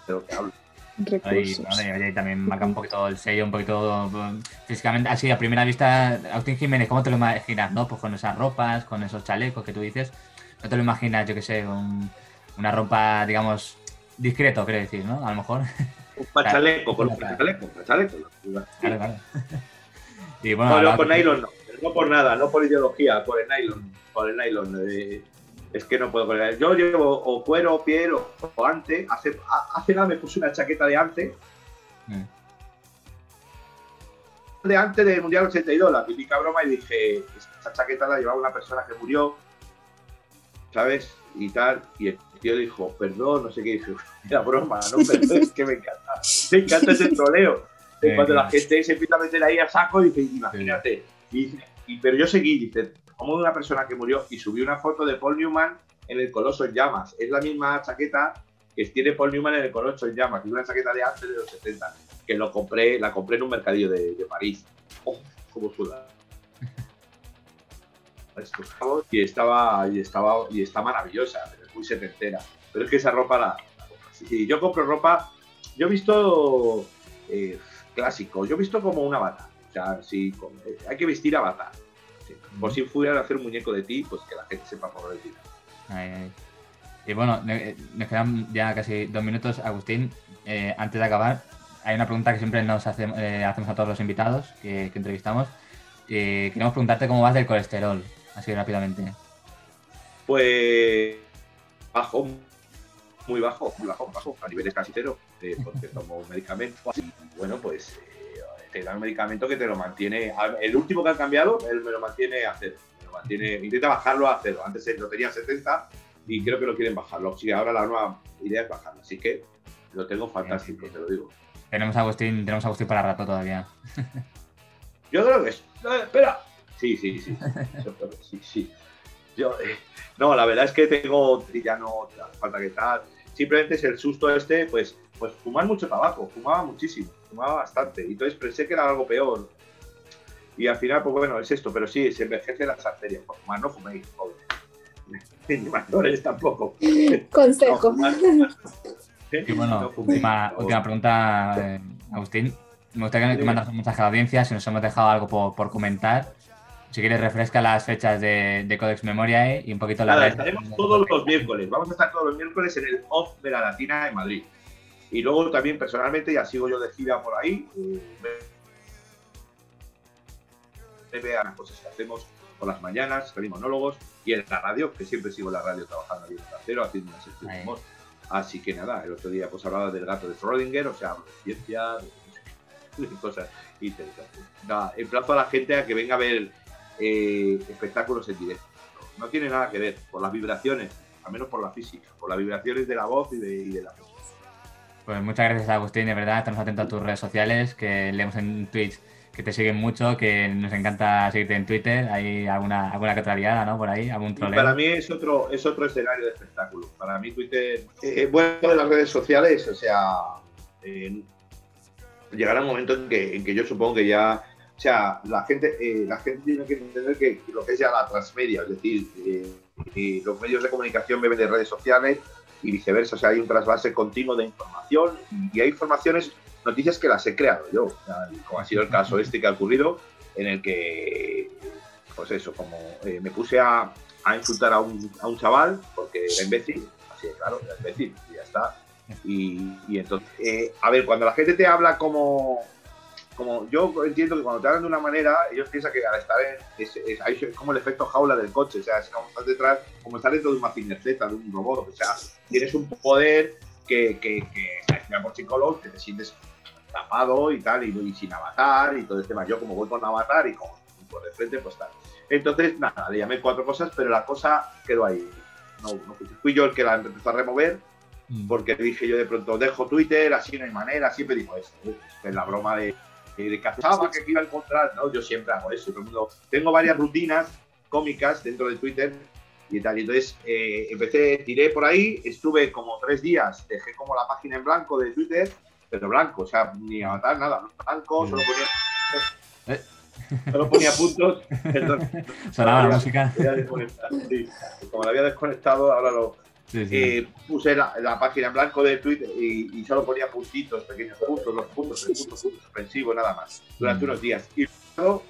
lo que hablo. Ahí, Recursos. y, oye, y también marca un poquito el sello, un poquito físicamente. Así, a primera vista, Agustín Jiménez, ¿cómo te lo imaginas, no? Pues con esas ropas, con esos chalecos que tú dices. No te lo imaginas, yo qué sé, un- una ropa, digamos, discreto, quiero decir, ¿no? A lo mejor. <laughs> Un pachaleco, con un pachaleco, un pachaleco. Claro, claro. <laughs> Y bueno, No, no, con nylon no. No por nada, no por ideología, por el nylon. Por el nylon. eh, es que no puedo el Yo llevo o cuero, piel o, o ante. Hace, hace nada me puse una chaqueta de ante. Mm. De ante del Mundial 82, la típica broma, y dije, esta chaqueta la llevaba una persona que murió, ¿sabes? Y tal. Y el tío dijo, perdón, no sé qué. Y dije, <laughs> era broma, no, <laughs> perdón, es que me encanta. Me encanta ese troleo. Sí, cuando la gente se empieza a meter ahí a saco, dice, imagínate. Y, y- pero yo seguí, dice, como una persona que murió y subí una foto de Paul Newman en el Coloso en Llamas. Es la misma chaqueta que tiene Paul Newman en el Coloso en Llamas, es una chaqueta de antes de los 70, que lo compré, la compré en un mercadillo de, de París. ¡Oh, cómo suda! Y estaba, y estaba, y está maravillosa, pero es muy setentera. Pero es que esa ropa la, yo compro ropa, yo he visto eh, clásico, yo he visto como un avatar. O sea, sí, eh, hay que vestir avatar. Sí. Por si fueran a hacer un muñeco de ti, pues que la gente sepa por. Ahí, ahí. Y bueno, ne- nos quedan ya casi dos minutos. Agustín, eh, antes de acabar, hay una pregunta que siempre nos hace- eh, hacemos a todos los invitados que, que entrevistamos. Eh, queremos preguntarte cómo vas del colesterol, así rápidamente. Pues bajo, muy bajo, muy bajo, bajo, a niveles casi cero, eh, porque tomo un medicamento. Y bueno, pues eh, te dan un medicamento que te lo mantiene. El último que han cambiado, él me lo mantiene a cero. Me lo mantiene, intenta bajarlo a cero. Antes lo tenía 70 y creo que lo quieren bajarlo. Sí, ahora la nueva idea es bajarlo. Así que lo tengo fantástico, te lo digo. Tenemos a Agustín, tenemos a Agustín para rato todavía. <laughs> Yo creo que es. no, espera. Sí, sí, sí. Yo creo que sí, sí. Yo, eh, no, la verdad es que tengo. Ya no falta que tal. Simplemente es el susto este, pues, pues fumar mucho tabaco. Fumaba muchísimo. Fumaba bastante. Y entonces pensé que era algo peor. Y al final, pues bueno, es esto. Pero sí, se envejecen las arterias. Por fumar, no fuméis, joder. <laughs> Ni mayores tampoco. No, Consejo. fumar. Y bueno, No fuméis, última, última pregunta, eh, Agustín. Me gustaría que mandas un mensaje a la audiencia, si nos hemos dejado algo por, por comentar. Si quieres, refresca las fechas de, de Codex Memoriae y un poquito la Nada, estaremos todos los miércoles. Vamos a estar todos los miércoles en el off de la Latina en Madrid. Y luego también personalmente, ya sigo yo de gira por ahí. me- vean las cosas que hacemos por las mañanas, salimos monólogos y en la radio, que siempre sigo en la radio trabajando ahí en el trasero, haciendo una sección de Ahí. humor. Así que nada, el otro día pues hablaba del gato de Schrödinger, o sea, hablo de ciencia, de, de <laughs> cosas interesantes. Nada, emplazo a la gente a que venga a ver eh, espectáculos en directo. No tiene nada que ver por las vibraciones, al menos por la física, por las vibraciones de la voz y de, y de la música. Pues muchas gracias, Agustín, de verdad. Estamos atentos a tus redes sociales, que leemos en Twitch que te siguen mucho, que nos encanta seguirte en Twitter. Hay alguna, alguna liada, ¿no? Por ahí, algún troleo. para mí es otro, es otro escenario de espectáculo. Para mí Twitter, eh, bueno, de las redes sociales, o sea, eh, llegará un momento en que, en que yo supongo que ya o sea, la gente, eh, la gente tiene que entender que lo que es ya la transmedia, es decir, los medios de comunicación beben de redes sociales y viceversa, o sea, hay un trasvase continuo de información y hay informaciones, noticias que las he creado yo, como ha sido el caso este que ha ocurrido, en el que, pues eso, como eh, me puse a, a insultar a un, a un chaval porque era imbécil, así de claro, era imbécil, y ya está. Y, y entonces, eh, a ver, cuando la gente te habla como, como yo entiendo que cuando te hablan de una manera, ellos piensan que al estar en. Es, como el efecto jaula del coche, o sea, es como estar detrás, como estar dentro de una Z, de un robot, o sea, tienes un poder que, que, que por psicólogos, que te sientes tapado y tal, y, y sin avatar y todo el tema. Yo, como voy con avatar y como por de frente, pues tal. Entonces, nada, le llamé cuatro cosas, pero la cosa quedó ahí. No, no fui- fui yo el que la empezó a remover Mm. porque dije yo de pronto, dejo Twitter, así no hay manera, siempre digo eso, ¿eh? es la broma de, de pensaba que iba a encontrar, ¿no? Yo siempre hago eso, todo el mundo, tengo varias rutinas cómicas dentro de Twitter y tal, y entonces eh, empecé, tiré por ahí, estuve como tres días, dejé como la página en blanco de Twitter, pero blanco, o sea, ni avatar, nada, blanco, solo ponía... Eh. <laughs> Solo ponía puntos, <laughs> perdón, Sonaba la música. sí. Como la había desconectado, ahora lo, Sí, sí. eh, puse la, la página en blanco de Twitter y, y solo ponía puntitos, pequeños puntos, los puntos, el punto, punto suspensivo, nada más, durante Mm. unos días. Y luego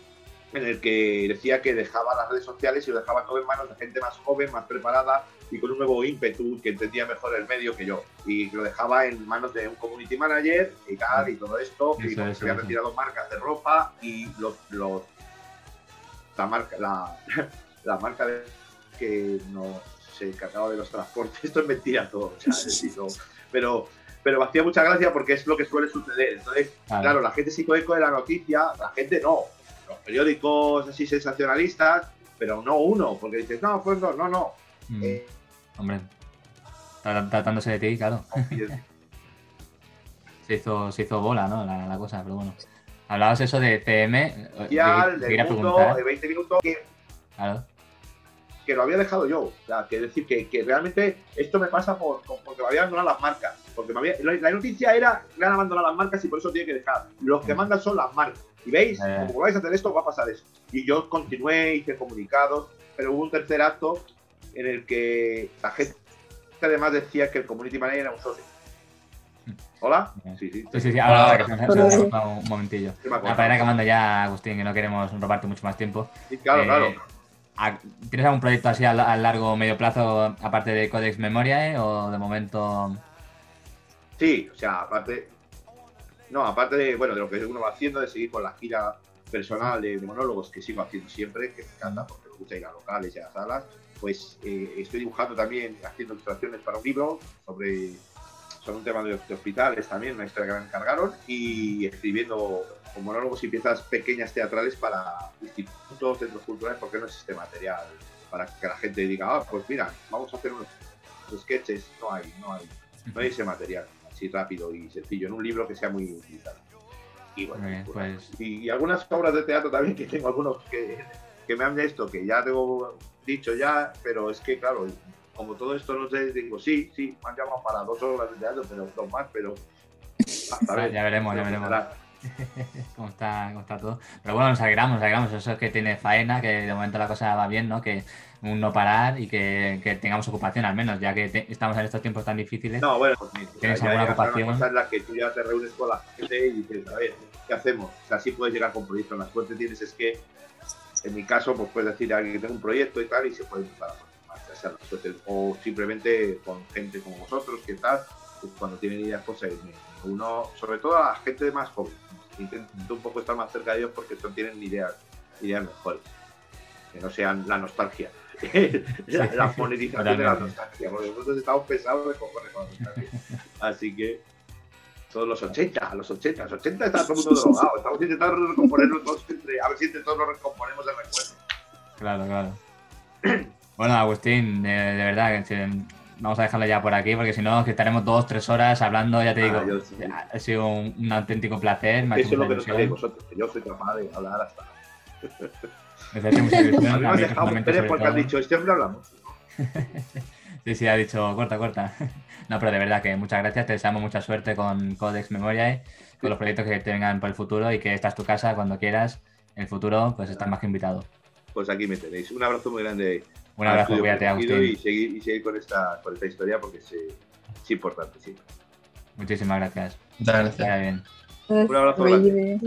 en el que decía que dejaba las redes sociales y lo dejaba todo en manos de gente más joven, más preparada y con un nuevo ímpetu que entendía mejor el medio que yo. Y lo dejaba en manos de un community manager y tal, y todo esto. y Eso, porque eso, se habían retirado marcas de ropa y los, los la marca, la, <laughs> la marca de que no se encargaba de los transportes. <laughs> Esto es mentira todo, o sea, es decir, no. pero, pero me hacía mucha gracia porque es lo que suele suceder. Entonces, Claro. claro, la gente se eco de la noticia, la gente no. Los periódicos así sensacionalistas, pero no uno, porque dices, no, pues no, no, no. Mm. Eh, Hombre, tra- tratándose de ti, claro. <laughs> Se hizo, se hizo bola, ¿no? La, la cosa, pero bueno. Hablabas eso de eh, Social, te quería del mundo, preguntar. de 20 minutos, que, Claro. Que lo había dejado yo. O sea, que decir que, que realmente esto me pasa por, por- porque me habían abandonado las marcas. Porque me había, la, la noticia era que han abandonado las marcas y por eso tiene que dejar. Los que mandan son las marcas. Y veis, Eh. como vais a hacer esto, va a pasar eso. Y yo continué, hice comunicados, pero hubo un tercer acto en el que la gente además decía que el community manager era un socio. ¿Hola? Sí, sí. Sí, sí, sí. Ahora, que se se un momentillo. Ah, para ir acabando ya, Agustín, que no queremos robarte mucho más tiempo. Sí, claro, Eh, claro. ¿A- ¿Tienes algún proyecto así a, largo o medio plazo, aparte de Codex Memoriae, o de momento.? Sí, o sea, aparte. No, aparte de, bueno, de lo que uno va haciendo, de seguir con la gira personal de, de monólogos que sigo haciendo siempre, que me encanta porque me gusta ir a locales y a salas, pues eh, estoy dibujando también, haciendo ilustraciones para un libro sobre, sobre un tema de, de hospitales también, una historia que me encargaron, y escribiendo con monólogos y piezas pequeñas teatrales para institutos, centros culturales, porque no existe material para que la gente diga, ah, pues mira, vamos a hacer unos sketches. No hay, no hay no hay ese material así rápido y sencillo en un libro que sea muy utilizado. Y bueno, pues, pues. y, y algunas obras de teatro también que tengo algunos que, que me han de esto, que ya tengo dicho ya, pero es que claro, como todo esto no sé, digo, sí, sí, me han llamado para dos obras de teatro, pero dos más, pero hasta Ya veremos, ya veremos. <laughs> cómo está, cómo está todo. Pero bueno, nos alegramos, nos alegramos. Eso es que tiene faena, que de momento la cosa va bien, ¿no? Que un no parar y que, que tengamos ocupación al menos, ya que te- estamos en estos tiempos tan difíciles. No, bueno, pues ¿Tienes ya alguna ocupación? cosa en la que tú ya te reúnes con la gente y dices, a ver, ¿qué hacemos? O sea, sí puedes llegar con proyectos. La suerte tienes es que, en mi caso, pues puedes decir a alguien que tengo un proyecto y tal, y se puede empezar a O simplemente con gente como vosotros, que tal, pues cuando tienen ideas, pues me- uno, sobre todo a la gente más joven, intento un poco estar más cerca de ellos porque son- tienen ideas, ideas mejores, que no sean la nostalgia. <laughs> la, la monetización de la nostalgia, porque nosotros estamos pesados de cojones con la nostalgia. Así que todos los 80, los 80, los 80 está todo el mundo drogado. Estamos intentando recomponernos todos entre, a ver si entre todos nos recomponemos el recuerdo. Claro, claro. <clears throat> Bueno, Agustín, de, de verdad, que vamos a dejarlo ya por aquí, porque si no, es que estaremos dos, tres horas hablando, ya te Ah, digo. sí. Ha sido un, un auténtico placer. Me Eso es lo que mucha no sabéis vosotros, que yo soy capaz de hablar hasta. Me ha hecho mucha ilusión, A mí me has porque has dicho, este hombre habla mucho. <laughs> Sí, sí, ha dicho corta, corta. <laughs> No, pero de verdad que muchas gracias. Te deseamos mucha suerte con Codex Memoriae, con los proyectos que te vengan por el futuro y que esta es tu casa cuando quieras en el futuro, pues estás más que invitado. Pues aquí me tenéis. Un abrazo muy grande. Un abrazo, cuídate, Agustín. Y seguir, y seguir con, esta, con esta historia porque es, es importante, sí. Muchísimas gracias. Muchas gracias. bien. Un abrazo grande.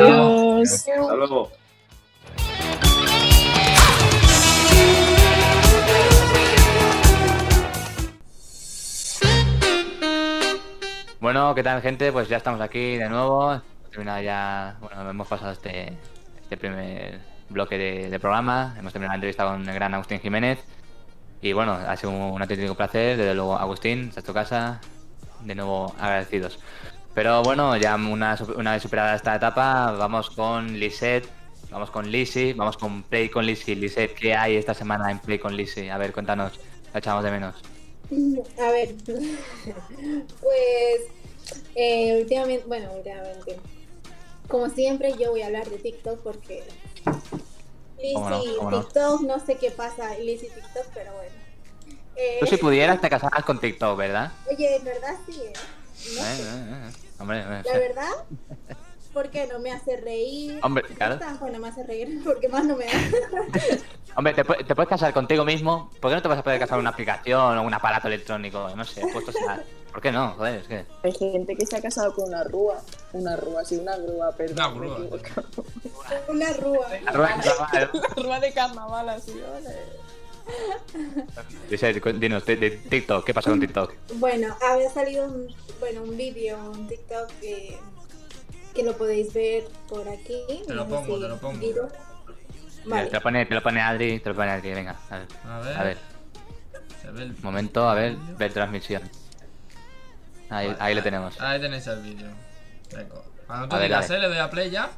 Adiós. Hasta luego. Bueno, ¿qué tal, gente? Pues ya estamos aquí de nuevo. Hemos terminado ya. Bueno, hemos pasado este, este primer bloque de, programa. Hemos terminado la entrevista con el gran Agustín Jiménez. Y bueno, ha sido un auténtico placer. Desde luego, Agustín, es tu casa. De nuevo, agradecidos. Pero bueno, ya una, una vez superada esta etapa, vamos con Lisette. Vamos con Lizzy, vamos con Play con Lizzy. Lisette, ¿qué hay esta semana en Play con Lizzy? A ver, cuéntanos, la echamos de menos. A ver, <laughs> pues eh, últimamente, bueno, últimamente, como siempre yo voy a hablar de TikTok porque Lizzy ¿Cómo no? TikTok, no sé qué pasa Lizzy TikTok, pero bueno. Eh, Tú si pudieras te casabas con TikTok, ¿verdad? Oye, en verdad sí, ¿eh? No Eh, sé. eh, eh, Hombre, eh, La verdad, <laughs> porque no me hace reír. Hombre, claro. Bueno, me hace reír <laughs> porque más no me da. <laughs> Hombre, te, te puedes casar contigo mismo. ¿Por qué no te vas a poder casar con una aplicación o un aparato electrónico? No sé, puestos a... ¿Por qué no? Joder, es que... Hay gente que se ha casado con una rúa. Una rúa, sí, una grúa, perdón. Una grúa. Una rúa. La de carnaval. <laughs> Rúa de carnaval, así, ¿vale? Dice, cu- dinos, de, de TikTok, ¿qué pasa con TikTok? Bueno, había salido un, bueno, un vídeo, un TikTok que, que lo podéis ver por aquí. Te lo no pongo, si te lo pongo. Vale. Te lo pone, te lo pone Adri, te lo pone Adri, venga, a ver. A ver. A ver, se ve el- momento, a ver, ver transmisión. Ahí, Vale, ahí lo tenemos. Ahí tenéis el vídeo. Cuando tú digas, eh, le doy a play ya.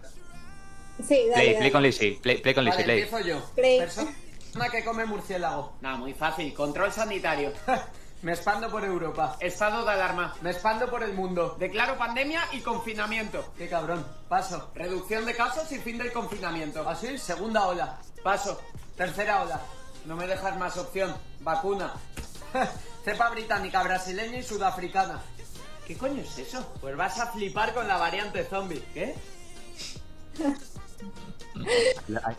Sí, dale, Play, dale. play con Lizzy, play, play con Lizzy, Vale, play. empiezo yo. Play. Persona que come murciélago. Nada, muy fácil. Control sanitario. <laughs> Me expando por Europa. Estado de alarma. Me expando por el mundo. Declaro pandemia y confinamiento. Qué cabrón. Paso. Reducción de casos y fin del confinamiento. Así, segunda ola. Paso. Tercera ola. No me dejas más opción. Vacuna. <laughs> Cepa británica, brasileña y sudafricana. ¿Qué coño es eso? Pues vas a flipar con la variante zombie. ¿Qué?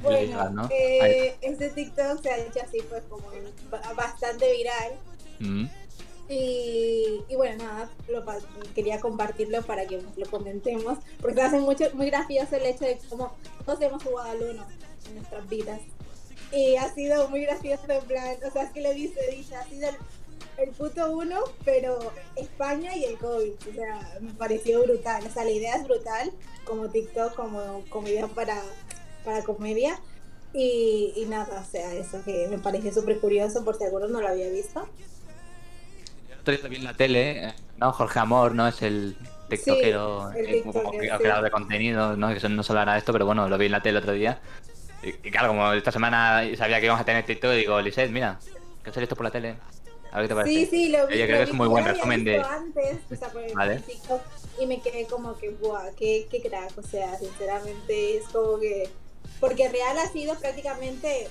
Bueno, ¿no? Eh, este TikTok se ha hecho así, pues como ba- bastante viral. Mm. Y, y bueno, nada, lo pa- quería compartirlo para que lo comentemos, porque se hace mucho, muy gracioso el hecho de cómo todos hemos jugado al uno en nuestras vidas. Y ha sido muy gracioso en plan, o sea, es que le dice, dice, ha sido el, puto uno, pero España y el COVID. O sea, me pareció brutal. O sea, la idea es brutal, como TikTok, como, idea para, para comedia. Y, y nada, o sea, eso que me pareció súper curioso, por si alguno no lo había visto. El otro día lo vi en la tele, eh, ¿no? Jorge Amor, ¿no? Es el tiktokero, Sí, el como tiktokero, cre- sí. creador de contenido, ¿no? Que no se hablará de esto, pero bueno, lo vi en la tele el otro día. Y, y claro, como esta semana sabía que íbamos a tener TikTok, digo, Lisette, mira, que hacer esto por la tele. A ver qué te parece. Sí, sí, lo vi. Yo creo que es un muy buen resumen de... antes, o sea, por el Vale. TikTok, y me quedé como que, guau, qué, qué crack, o sea, sinceramente es como que... Porque Real ha sido prácticamente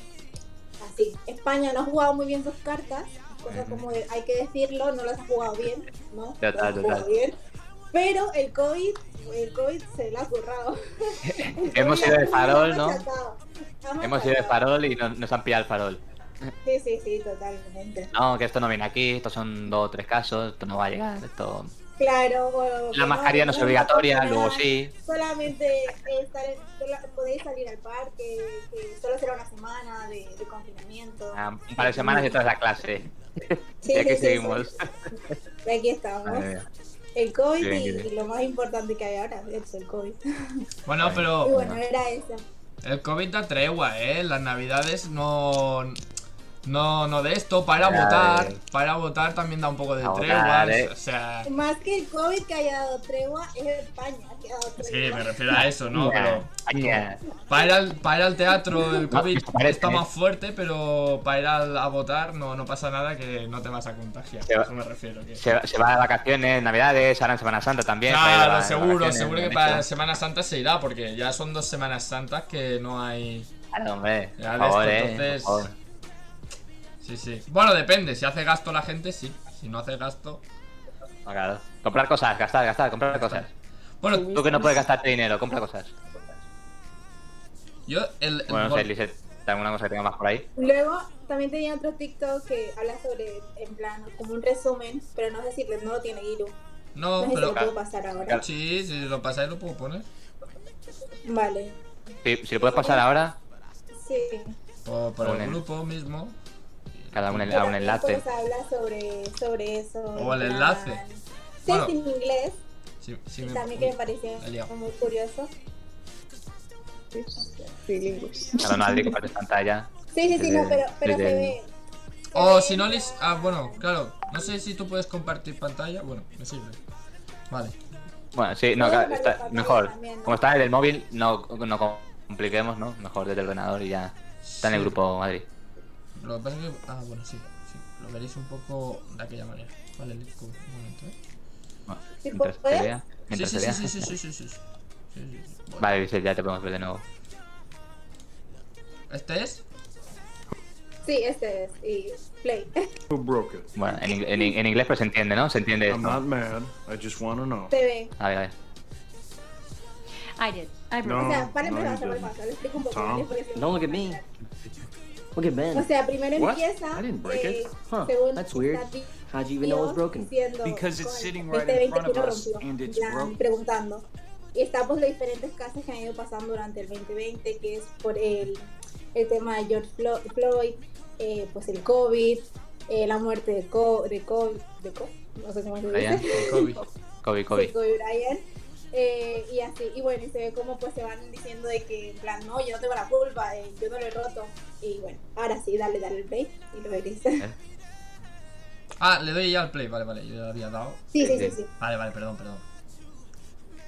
así. España no ha jugado muy bien sus cartas, cosa Ujú. como de- hay que decirlo, no las ha jugado bien, ¿no? Total, No total. bien. Pero el COVID, el COVID se lo ha currado. <laughs> Hemos COVID ido ha- de farol, ¿no? Hemos ido de farol y nos, nos han pillado el farol. Sí, sí, sí, totalmente. No, que esto no viene aquí, estos son dos o tres casos, esto no va a llegar, esto... Claro, bueno, La mascarilla no es obligatoria, luego sí. solamente estar en- sola- podéis salir al parque, que solo será una semana de, de confinamiento. Ah, Un par de semanas y vez la clase. Sí, y aquí sí, seguimos. sí. Y aquí estamos. El COVID y, lo más importante que hay ahora es el COVID. Bueno, pero Y bueno, era eso. el COVID da tregua, ¿eh? Las navidades no. No, no de esto, para a votar. Para ir a votar también da un poco de A tregua. eh. O sea. Más que el COVID que haya dado tregua, es España que ha dado Sí, me refiero a eso, ¿no? Pero. Para ir, al, para ir al teatro el COVID está ¿eh? más fuerte, pero para ir al- a votar no, no pasa nada que no te vas a contagiar. Se A va- eso me refiero. Que... Se, se va de vacaciones, navidades, ahora en Semana Santa también. Claro, seguro, seguro que para. Semana Santa se irá, porque ya son dos Semanas Santas que no hay. Claro, hombre, Ya por de favor, esto, eh, entonces- por favor. Sí, sí. Bueno, depende, si hace gasto la gente, sí. Si no hace gasto. No, claro. Comprar cosas, gastar, gastar, comprar cosas. Bueno, Tú que no puedes gastarte dinero, compra cosas. Yo, el. el Bueno, no sé, Lisette, ¿alguna cosa que tenga más por ahí? Luego también tenía otro TikTok que habla sobre, en plan, como un resumen, pero no sé si no lo tiene Iru. No, No sé si pero. lo puedo pasar ahora. Sí, si lo pasáis lo puedo poner. Vale. Si, si lo puedes pasar ahora, Sí. O por el grupo mismo. Cada uno a un enlace. Pues habla sobre, sobre eso. O el en enlace. Sí, Bueno. en inglés. Sí, sí me- también que me pareció muy curioso. Cada uno compartes pantalla. Sí, sí, sí, no, pero, pero se ve. O si no, Lis. Ah, bueno, claro. No sé si tú puedes compartir pantalla. Bueno, me sirve. Vale. Bueno, sí, no, está mejor. también, ¿no? Como está desde el móvil, no, no compliquemos, ¿no? Mejor desde el ordenador y ya. Está en el grupo Madrid. Lo que pasa es que. Ah, bueno, sí. sí. Lo veréis un poco de aquella manera. Vale, Lis, un momento, eh. ¿Sí Mientras puedes? se vea. Sí, Mientras sí, se vea. sí, sí, sí, sí, sí, sí, sí. Sí, sí, sí. Bueno. Vale, dice, ya te podemos ver de nuevo. ¿Este es? Sí, este es. Y play. <laughs> Who broke it? Bueno, en, ing- en, ing- en inglés pues se entiende, ¿no? Se entiende I'm not esto. mad. I just want to know. A ver, a ver. I did. I broke No, O sea, no. Look at Ben. O sea, primero What? empieza. I didn't break eh, it. Huh, según that's weird. How'd you even know it was broken? diciendo, Because it's sitting 2020 right in front of us rompió, and it's broken. preguntando. Y está pues los diferentes casos que han ido pasando durante el 2020, que es por el, el tema de George Flo- Floyd, eh, pues el COVID, eh, la muerte de, Co de, Co de Co no sé cómo se Brian. dice. Kobe. <laughs> Kobe, Sí, Kobe. Kobe Bryant. Eh, y así, y bueno, y se ve como pues se van diciendo de que en plan, no, yo no tengo la culpa, eh, yo no lo he roto. Y bueno, ahora sí, dale, dale el play y lo veréis. <laughs> Ah, le doy ya al play. Vale, vale, yo ya le había dado. Sí, sí, sí, sí. Vale, vale, perdón, perdón.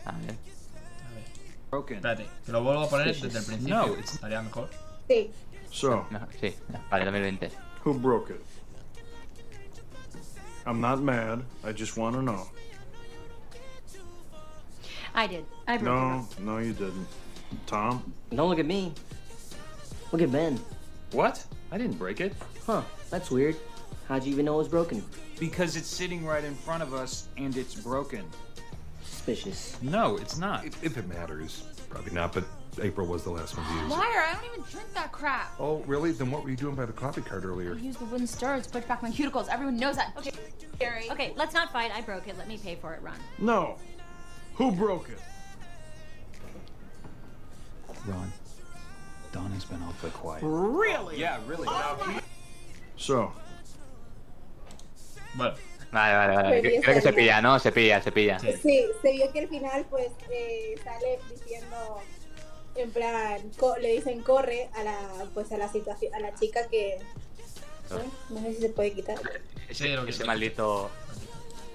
A ver. A ver. Broken. Espérate, que lo vuelvo a poner desde el principio. No, Estaría mejor. Sí. So, No, sí, vale, 2020. who broke it? I'm not mad. I just want to know. I did. I broke No, no, you didn't. Tom? Don't look at me. Look at Ben. What? I didn't break it. Huh, that's weird. How'd you even know it was broken? Because it's sitting right in front of us and it's broken. Suspicious. No, it's not. If, if it matters, probably not, but April was the last one to use it. Liar, I don't even drink that crap. Oh, really? Then what were you doing by the coffee cart earlier? I used the wooden stirrer to push back my cuticles. Everyone knows that. Okay, Gary. Okay, let's not fight. I broke it. Let me pay for it, Ron. No. Who broke it? Ron, Donna's been awfully quiet. Really? Yeah, really. So, Bueno, Vale, vale, vale. Creo que se pilla, ¿no? Se pilla, se pilla. Sí. Sí, se vio que al final pues eh, sale diciendo en plan co- le dicen corre a la pues a la situación a la chica que ¿no? No sé si se puede quitar. Ese sea. maldito.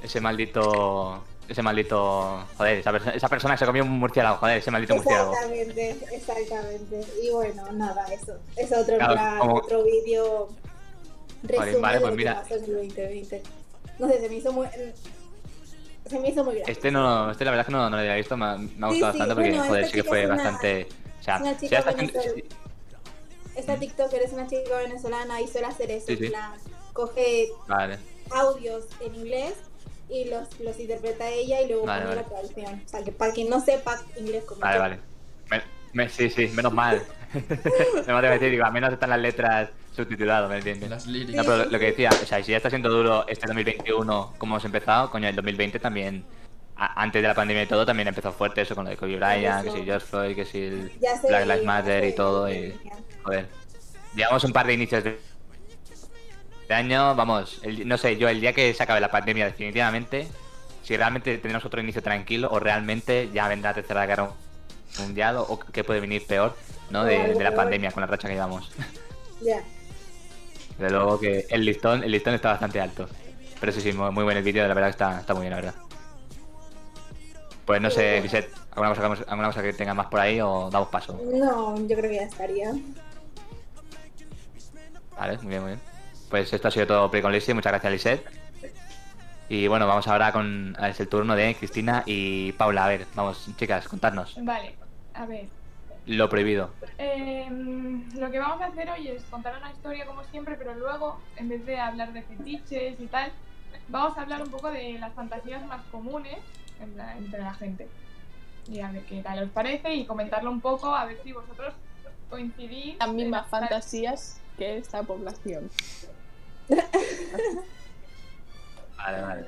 Ese maldito. Ese maldito. Joder, esa, perso- esa persona que se comió un murciélago. Joder, ese maldito murciélago. Exactamente, exactamente. Y bueno, nada, eso. Es otro Claro, plan, como- otro vídeo resumen vale, pues mira. pasó en el 2020. No sé, se me hizo muy se me hizo muy. Este no, este la verdad es que no, no lo había visto, me, ha- me ha Sí, gustado sí, bastante porque, bueno, joder, sí que fue una- bastante. O sea, una chica venezolana. Esta TikToker es una chica venezolana y suele hacer eso, Sí, plan, coge Vale, audios en inglés y los, los interpreta ella y luego Vale, pone vale. la traducción. O sea, que para quien no sepa inglés como vale, yo. vale. Me- me- sí, sí, menos mal. <laughs> me a decir, digo, al menos están las letras subtituladas, ¿me entiendes? Las No, líricas. pero lo que decía, o sea, si ya está siendo duro este 2021, como hemos empezado, coño, el 2020 también, a- antes de la pandemia y todo, también empezó fuerte eso con lo de Kobe Bryant, que si George Floyd, que si el Black Lives Matter y todo, y joder. Llevamos un par de inicios de, de año, vamos, el- no sé, yo el día que se acabe la pandemia definitivamente, si realmente tendremos otro inicio tranquilo o realmente ya vendrá tercera guerra mundial o, o que puede venir peor, ¿no? De, de la pandemia con la racha que llevamos. <laughs> Ya. De luego que el listón, el listón está bastante alto. Pero sí, sí, muy, muy buen el vídeo, la verdad que está, está muy bien, la verdad. Pues no sé, Lisette, ¿alguna cosa, que- ¿alguna cosa que tenga más por ahí o damos paso? No, yo creo que ya estaría. Vale, muy bien, muy bien. Pues esto ha sido todo Play con Lizzie, muchas gracias Lisette. Y bueno, vamos ahora con es el turno de Cristina y Paula. A ver, vamos, chicas, contadnos. Vale, a ver. Lo prohibido. em, lo que vamos a hacer hoy es contar una historia como siempre, pero luego, en vez de hablar de fetiches y tal, vamos a hablar un poco de las fantasías más comunes en la- entre la gente. Y a ver qué tal os parece y comentarlo un poco, a ver si vosotros coincidir. Las mismas fantasías que esta población. Vale, vale.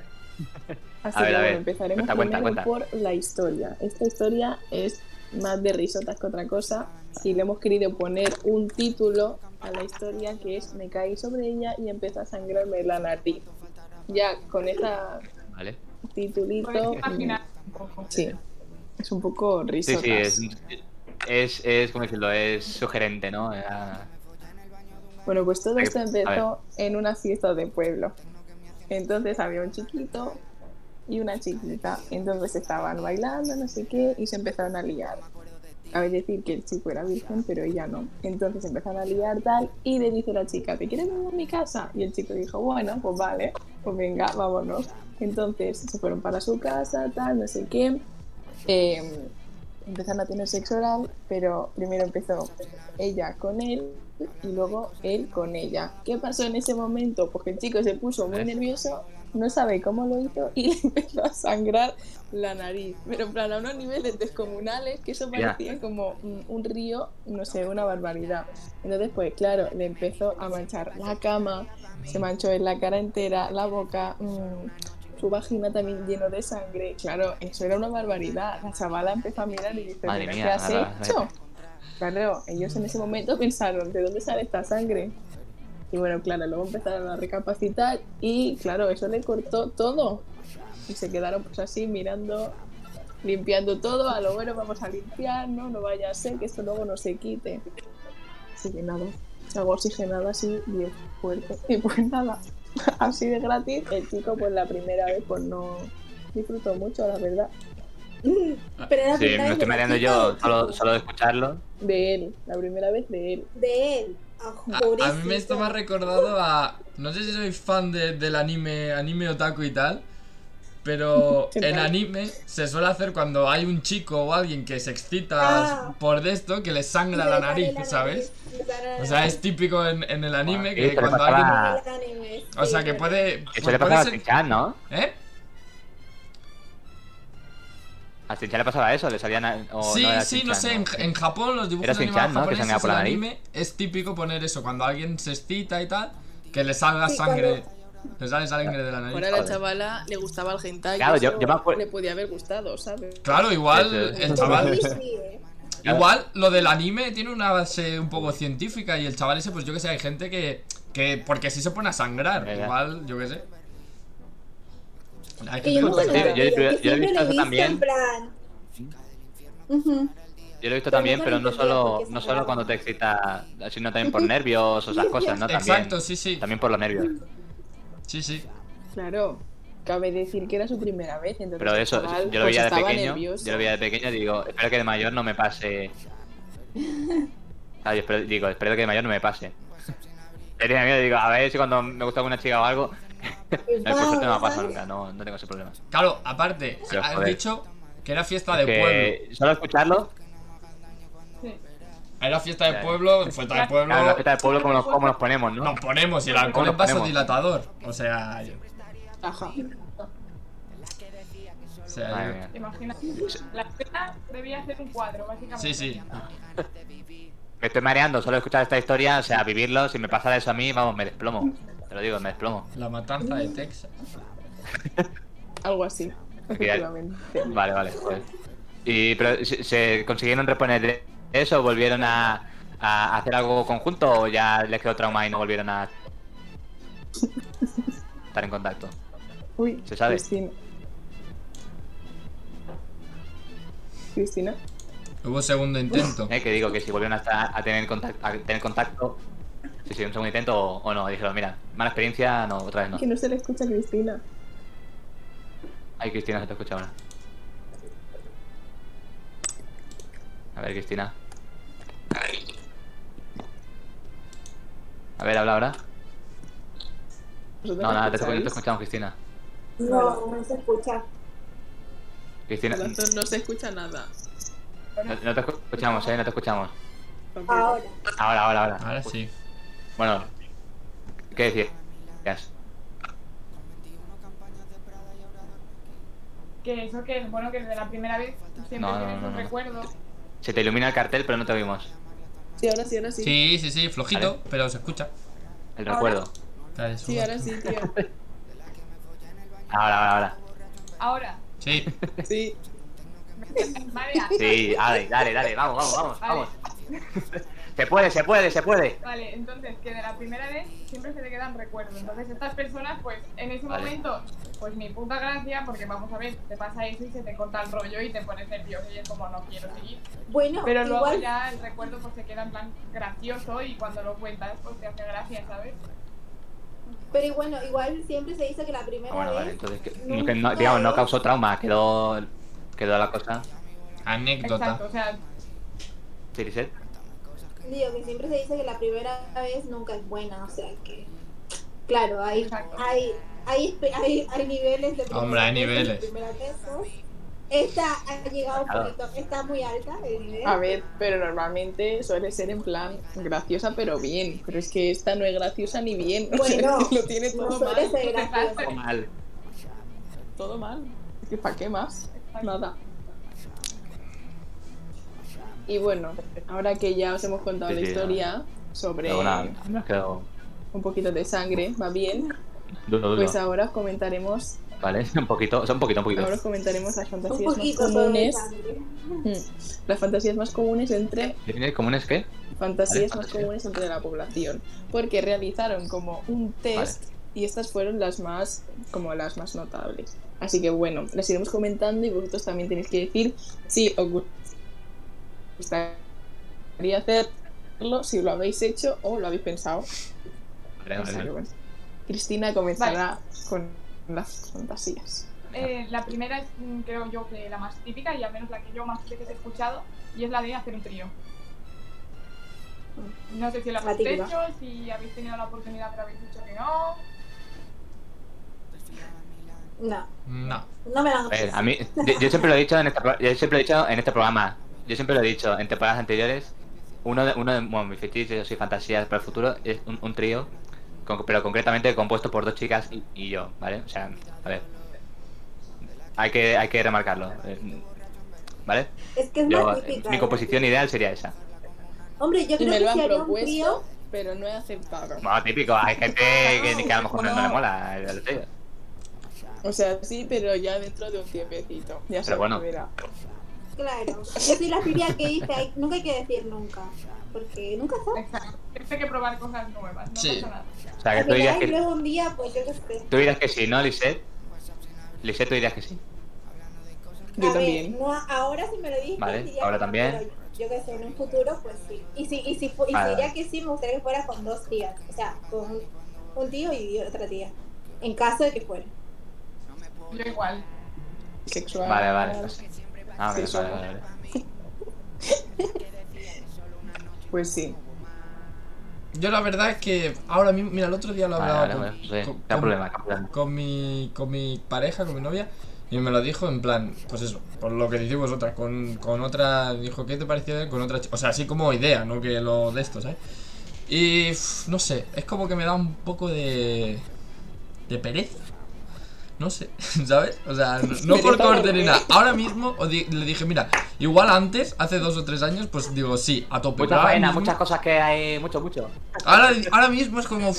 Así A ver, que a bueno, ver. empezaremos Cuenta, cuenta, primero cuenta. por la historia. Esta historia es más de risotas que otra cosa y le hemos querido poner un título a la historia que es Me caí sobre ella y empezó a sangrarme la nariz. Ya con este Vale. titulito, sí, es un poco Sí, risotas. sí, es, es, es, ¿cómo decirlo? Es sugerente, ¿no? Era- Bueno, pues todo esto empezó en una fiesta de pueblo. Entonces había un chiquito y una chiquita. Entonces estaban bailando, no sé qué, y se empezaron a liar. Cabe decir que el chico era virgen, pero ella no. Entonces empezaron a liar tal, y le dice la chica, ¿te quieres venir a mi casa? Y el chico dijo, bueno, pues vale, pues venga, vámonos. Entonces se fueron para su casa, tal, no sé qué. Eh, empezaron a tener sexo oral, pero primero empezó ella con él y luego él con ella. ¿Qué pasó en ese momento? Pues que el chico se puso muy nervioso, no sabe cómo lo hizo y <laughs> le empezó a sangrar la nariz, pero en plan a unos niveles descomunales que eso parecía como un, río, no sé, una barbaridad. Entonces, pues claro, le empezó a manchar la cama, se manchó en la cara entera, la boca, mm, su vagina también lleno de sangre. Claro, eso era una barbaridad. La chavala empezó a mirar y dice, Madre "¿Pero mía, ¿qué has hecho? Claro, ellos en ese momento pensaron, ¿de dónde sale esta sangre? Y bueno, claro, luego empezaron a recapacitar y claro, eso le cortó todo. Y se quedaron pues así mirando, limpiando todo, a lo bueno vamos a limpiar, ¿no? No vaya a ser que esto luego no se quite. Así que nada, agua oxigenada así bien fuerte. <laughs> Y pues nada, <laughs> así de gratis, el chico pues la primera vez pues no disfrutó mucho, la verdad. Pero era Sí, me estoy mareando yo solo, solo de escucharlo. De él, la primera vez de él. De él. Ah, A, a mí me esto me ha recordado a. No sé si soy fan de- del anime, anime otaku y tal. Pero <laughs> ¿Qué en anime se suele hacer cuando hay un chico o alguien que se excita Ah. por de esto, que le sangra la nariz, la ¿sabes? nariz, la O sea, es típico en, en el anime Sí, que cuando alguien. Anime, O sea, que puede. Eso pues le pasaba a ser- Shin-Chan, ¿no? ¿Eh? A Shin-Chan le pasaba eso, le salían. a- O sí, no era sí, no sé, en, en Japón los dibujos animados ¿no? Que japoneses sangraba por la el anime es típico poner eso, cuando alguien se excita y tal, que le salga Sí, sangre, le sale sangre de la nariz. Ahora la chavala le gustaba el hentai. Claro, yo- eso yo me acuer- le podía haber gustado, ¿sabes? Claro, igual Eso el chaval... sí, sí, eh. Igual lo del anime tiene una base un poco científica y el chaval ese, pues yo que sé, hay gente que... que porque si se pone a sangrar, igual, yo que sé. Hay Que gente yo nunca lo he yo- visto, yo- yo he visto también. en plan. Ujú. Yo lo he visto Pero también, nunca pero no entendía solo, no solo cuando te excita, sino también por nervios o esas <laughs> cosas, ¿no? También, Exacto, sí, sí. también por los nervios. Sí, sí. Claro, cabe decir que era su primera vez. Entonces Pero eso, chaval, yo lo pues, veía de estaba pequeño, nervioso. yo lo veía de pequeño y digo, espero que de mayor no me pase. <laughs> Ah, yo espero- digo, espero que de mayor no me pase. Yo tenía miedo, digo, a ver si cuando me gusta alguna chica o algo. <laughs> no, por suerte no me pasa nunca, no, no tengo ese problema. Claro, aparte, Pero, has joder. dicho que era fiesta de Que pueblo. solo escucharlo. Era fiesta de pueblo, fiesta de pueblo... claro, la fiesta de pueblo, como nos, cómo nos ponemos, ¿no? Nos ponemos y el ¿Cómo alcohol nos es vasodilatador. O sea, yo- Ajá. o sea, yo-. Imagina. La escena debía ser un cuadro, básicamente. Sí, sí. Me estoy mareando solo escuchar esta historia, o sea, vivirlo, si me pasara eso a mí, vamos, me desplomo. Te lo digo, me desplomo. La matanza de Texas. <laughs> Algo así, efectivamente. Vale, vale. Y, pero ¿se, se consiguieron reponer eso? ¿Volvieron a, a hacer algo conjunto o ya les quedó trauma y no volvieron a estar en contacto? Uy, ¿Se sabe? Cristina. Cristina. Hubo segundo intento. ¿Eh? Que digo que si volvieron a, estar- a tener contacto, a tener contacto, si sí, un segundo intento o, o no. Dijeron, mira, mala experiencia, no, otra vez no. Que no se le escucha a Cristina. Ay, Cristina, se te escucha ahora. A ver, Cristina. A ver, habla ahora. ¿Vosotros No, nada, te, te escuchamos, Cristina. No, no se escucha. Cristina, no, se escucha nada. no te escuchamos, eh, no te escuchamos. Ahora. Ahora, ahora, ahora. Ahora sí. Bueno, ¿qué decías? Que eso que, bueno, que desde la primera vez siempre No, no, tienes no, un no. recuerdo. Se te ilumina el cartel, pero no te oímos. Sí, ahora sí, ahora sí. Sí, sí, sí, flojito, pero se escucha. El Ahora. recuerdo. Eso. Sí, ahora sí, tío. Ahora, ahora, ahora. Ahora. Sí. Sí. María. Sí, dale, dale, dale, vamos, vamos, vamos, Vale. vamos. Se puede, se puede, se puede. Vale, entonces que de la primera vez siempre se te quedan recuerdos. Entonces estas personas, pues en ese Vale. momento, pues ni puta gracia, porque vamos a ver, te pasa eso y se te corta el rollo y te pones nervioso y es como no quiero seguir. Bueno, Pero luego igual- ya el recuerdo pues se queda en plan gracioso y cuando lo cuentas pues te hace gracia, ¿sabes? Pero bueno, igual siempre se dice que la primera Ah, bueno, vale, vez. entonces, que, nunca que no, digamos, no causó trauma, quedó, quedó la cosa. Anécdota. Exacto, o sea, ¿Sí, Lisette? Digo que siempre se dice que la primera vez nunca es buena, o sea que. Claro, hay, hay, hay, hay, hay niveles de Hombre, hay primera vez, niveles. primera beso. Esta ha llegado un poquito, está muy alta el nivel. A ver, pero normalmente suele ser en plan graciosa, pero bien. Pero es que esta no es graciosa ni bien. O sea, Bueno, <laughs> lo tiene no todo suele mal. ser <laughs> graciosa. Todo mal. Todo mal. Es que ¿para qué más? Nada. Y bueno, ahora que ya os hemos contado Sí, la sí, historia sobre nada, me quedado un poquito de sangre, va bien. duro, duro. Pues ahora os comentaremos, Vale, un poquito, son un poquito, un poquito. ahora os comentaremos las fantasías más comunes. sangre. Mm, Las fantasías más comunes entre ¿Definir comunes qué? fantasías Vale, más fantasía. comunes entre la población, porque realizaron como un test y estas fueron las más como las más notables. Así que bueno, las iremos comentando y vosotros también tenéis que decir si os gustaría hacerlo, si lo habéis hecho o lo habéis pensado. Vale, vale. bueno. Cristina comenzará con las fantasías. eh, la primera es mm, creo yo que la más típica y al menos la que yo más veces he escuchado y es la de hacer un trío. No sé si lo La habéis hecho, si habéis tenido la oportunidad pero habéis dicho que no. No, No. no me la han A mí, yo, yo siempre lo he dicho en este, yo siempre lo he dicho en este programa. Yo siempre lo he dicho en temporadas anteriores. Uno de, uno de bueno, mis fetiches y fantasías para el futuro es un, un trío, con- pero concretamente compuesto por dos chicas y, y yo, ¿vale? O sea, a ver. Hay que, hay que remarcarlo. eh, ¿Vale? Es que es Yo, más eh, típica. mi ¿eh? composición ideal sería esa. Hombre, yo creo me que lo si han propuesto, trío. pero no he aceptado. Bueno, típico, hay gente que, que a lo mejor no, no le mola el, trío. O sea, sí, pero ya dentro de un tiempecito. Ya se Pero bueno. verá. Claro, yo soy la típica que dice, "Ay, nunca hay que decir nunca. Porque nunca sabes. Exacto. Hay que probar cosas nuevas, no Sí. pasa nada. O sea, que tú dirías que, luego un día, pues yo qué sé. tú dirías que sí, ¿no, Lisette? Lisette, tú dirías que sí. Yo A ver, también. no, ahora si me lo dices, Vale, diría ahora que también. pero yo qué sé, en un futuro, pues sí. Y si, y si, fu- y si Vale. diría que sí, me gustaría que fuera con dos tías. O sea, con un, un tío y otra tía. En caso de que fuera. Yo igual. Sexual. Vale, vale. Ah, vale, Sí, vale, vale, vale. <laughs> Pues sí. Yo la verdad es que ahora mismo, mira, el otro día lo hablaba vale, con, vale, sí, con- problema, mi, con mi pareja, con mi novia, y me lo dijo en plan, pues eso, por lo que decís vosotras, con, con otra, dijo, ¿qué te pareció con otra chica? O sea, así como idea, no que lo de esto, ¿sabes? Y no sé, es como que me da un poco de. de pereza. No sé, <laughs> ¿sabes? O sea, <laughs> no, no por corte ni nada. Ahora mismo di- le dije, mira, igual antes, hace dos o tres años, pues digo, sí, a tope. Mucha faena, mismo- muchas cosas que hay, mucho, mucho. Ahora, ahora mismo es como,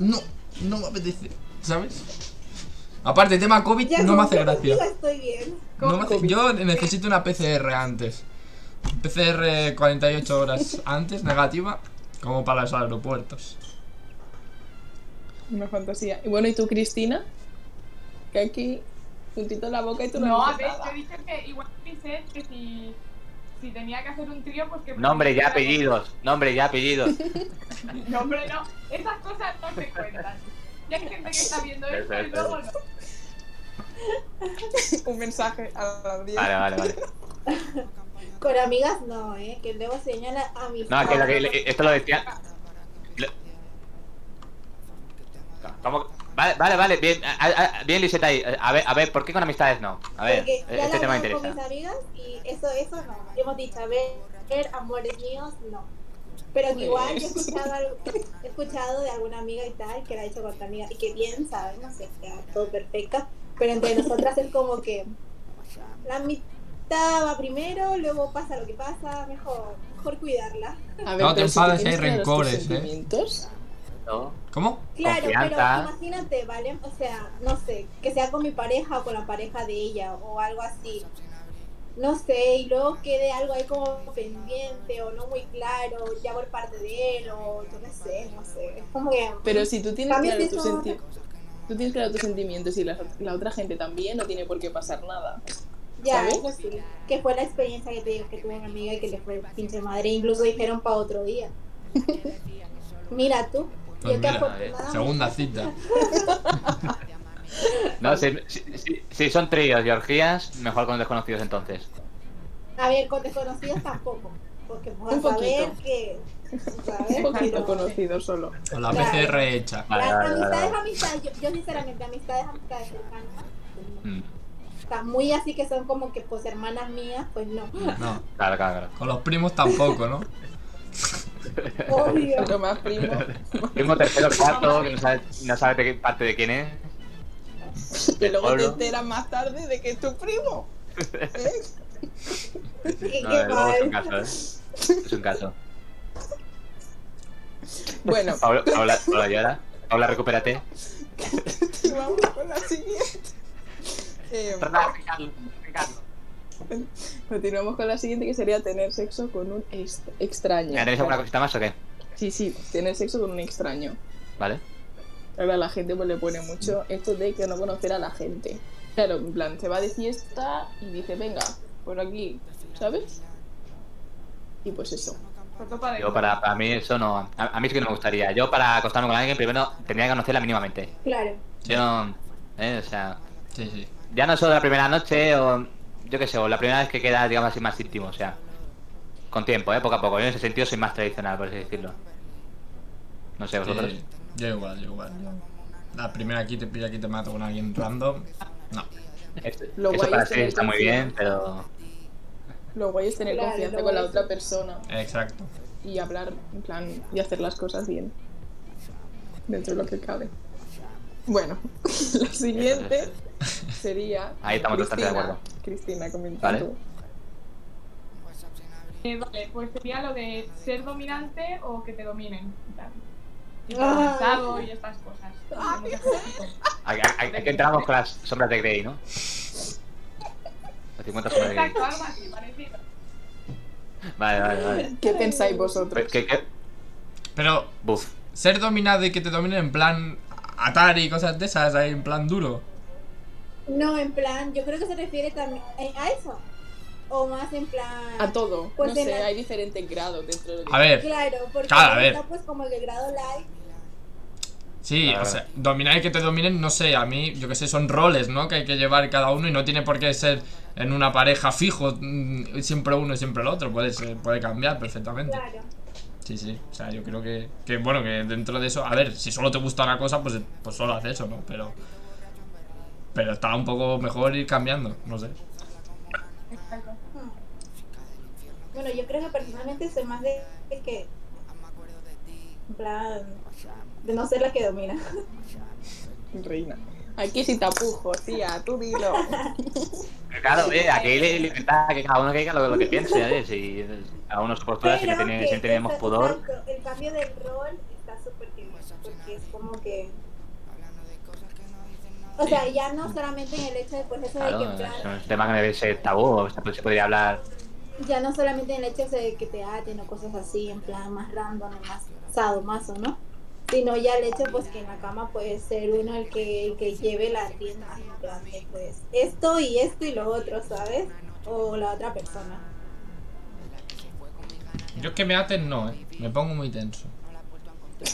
no, no me apetece, ¿sabes? Aparte, tema COVID Ya, no me hace gracia. contigo estoy bien. No me hace- yo necesito una PCR antes. PCR 48 horas antes, negativa, como para los aeropuertos. Una fantasía. Y bueno, ¿y tú, Cristina? Que aquí, puntito en la boca y tú no, No, a ver, yo he dicho que igual dice que si, si tenía que hacer un trío, pues que... Nombre y apellidos, nombre y apellidos. <laughs> No, hombre, no. Esas cosas no se cuentan. Ya hay gente que está viendo esto y Perfecto. luego no. <laughs> Un mensaje a la audiencia. Vale, vale, vale. <laughs> Con amigas no, ¿eh? Que luego señala a mis No, que, lo que- esto lo decía. lo- ¿Cómo? Vale, vale, vale, bien, a- a- bien Lisette ahí. A ver, a ver, ¿por qué con amistades no? A ver, Porque este tema me hablaba con interesa. mis amigas y eso, eso no. Hemos dicho, a ver, ver, amores míos, no. Pero que igual yo he escuchado, algo- he escuchado de alguna amiga y tal que la ha hecho con otra amiga y que bien saben, no sé, queda todo perfecto. Pero entre nosotras es como que la mitad va primero, luego pasa lo que pasa, mejor, mejor cuidarla. A No te si enfades, tienes hay rencores, ¿eh? Sentimientos, ¿no? ¿Cómo? Claro, Confianza. pero imagínate, ¿vale? O sea, no sé, que sea con mi pareja o con la pareja de ella o algo así. No sé, y luego quede algo ahí como pendiente o no muy claro, ya por parte de él o yo qué sé, no sé. Es como que... Pero si tú tienes claro tus eso- senti- tú tienes claro tus sentimientos y la, la otra gente también, no tiene por qué pasar nada. Ya, ¿sabes? eso sí. Que fue la experiencia que te digo que tuve una amiga y que le fue pinche madre. Incluso dijeron para otro día. <laughs> Mira tú. Pues mira, segunda cita. <laughs> No, si, si, si- si son tríos y orgías, mejor con desconocidos entonces. A ver, con desconocidos tampoco. Porque pues, Un a saber poquito. que. ¿sabes? Un poquito Pero- conocido solo. Con la Claro. PCR hecha. Vale, Las vale, vale, amistades, vale. amistades, yo, yo sinceramente, amistades, amistades cercanas, Mm, o sea, muy así que son como que pues hermanas mías, pues no. No, Claro, claro, claro. con los primos tampoco, ¿no? Obvio. Pero más primo. Primo tercero, cuarto, que no sabe, no sabe de qué parte de quién es. Que luego te enteras más tarde de que es tu primo. <laughs> ¿Eh? Qué- No, qué eh, es un caso, ¿eh? Es un caso. Bueno, <laughs> Paula, Paula, Paula llora. Paula, recupérate. <laughs> vamos con la siguiente. Eh, <laughs> continuamos con la siguiente que sería tener sexo con un ex- extraño. ¿Tenéis alguna cosita más o qué? Sí, sí, tener sexo con un extraño. ¿Vale? Ahora la gente pues le pone mucho esto de que no conocer a la gente. Claro, en plan, se va de fiesta y dice, venga, por aquí, ¿sabes? Y pues eso. Yo para, para mí eso no... A, a mí sí que no me gustaría. Yo para acostarme con alguien primero tendría que conocerla mínimamente. Claro. Yo no... ¿eh? O sea... Sí, sí. Ya no solo la primera noche o... Yo qué sé, o la primera vez que queda, digamos así, más íntimo, o sea... Con tiempo, ¿eh? Poco a poco. Yo en ese sentido soy más tradicional, por así decirlo. No sé, vosotros. Sí, yo igual, yo igual. La primera aquí te pilla aquí te mato con alguien random. No. Esto- Lo eso guay para es sí tener está muy bien, confianza. pero... Lo guay es tener Claro, confianza con la otra persona Exacto. y hablar, en plan, y hacer las cosas bien. Dentro de lo que cabe. Bueno, <laughs> la siguiente <laughs> sería. Ahí estamos bastante de Cristina. acuerdo. Cristina, comenta Vale. tú. Eh, vale, pues sería lo de ser dominante o que te dominen. Ah. cansado y estas cosas. Hay, hay- hay que entramos con las sombras de Grey, ¿no? Las 50 sombras de Grey. Exacto, algo así, parecido. Vale, vale, vale. ¿Qué pensáis vosotros? ¿Qué, qué? Pero Buf. ser dominado y que te dominen en plan Atari y cosas de esas, ahí en plan duro. No, en plan, yo creo que se refiere también eh, a eso. O más en plan. A todo. Pues no sé, la- hay diferentes grados dentro de. A ver, Claro, porque Claro, a ver. está pues como el de grado light. sí, o sea, dominar y que te dominen, no sé, a mí, yo que sé, son roles, ¿no? Que hay que llevar cada uno y no tiene por qué ser en una pareja fijo, mm, siempre uno y siempre el otro, puede, ser- puede cambiar perfectamente. Claro. Sí, sí, o sea, yo creo que, que, bueno, que dentro de eso, a ver, si solo te gusta una cosa, pues, pues solo haz eso, ¿no? Pero, pero está un poco mejor ir cambiando, no sé. Bueno, yo creo que personalmente soy más de, de que. En plan. De no ser la que domina. Reina. Aquí sí tapujos, tía, tú dilo. Claro, eh, aquí le libertad que cada uno que diga lo, lo que piense, ¿eh? Si a uno su postura, si, tenemos pudor. exacto, el cambio del rol está súper bien. Porque es como que. O sea, ya no solamente en el hecho de pues eso Claro, de que plan, es un tema que debe ser tabú, o sea, pues se podría hablar. ya no solamente en el hecho de que te aten o cosas así, en plan más random, más sadomaso, ¿no? Sino ya el hecho pues que en la cama puede ser uno el que, el que lleve las riendas, en plan de pues esto y esto y lo otro, ¿sabes? O la otra persona. Yo que me aten no, eh. Me pongo muy tenso.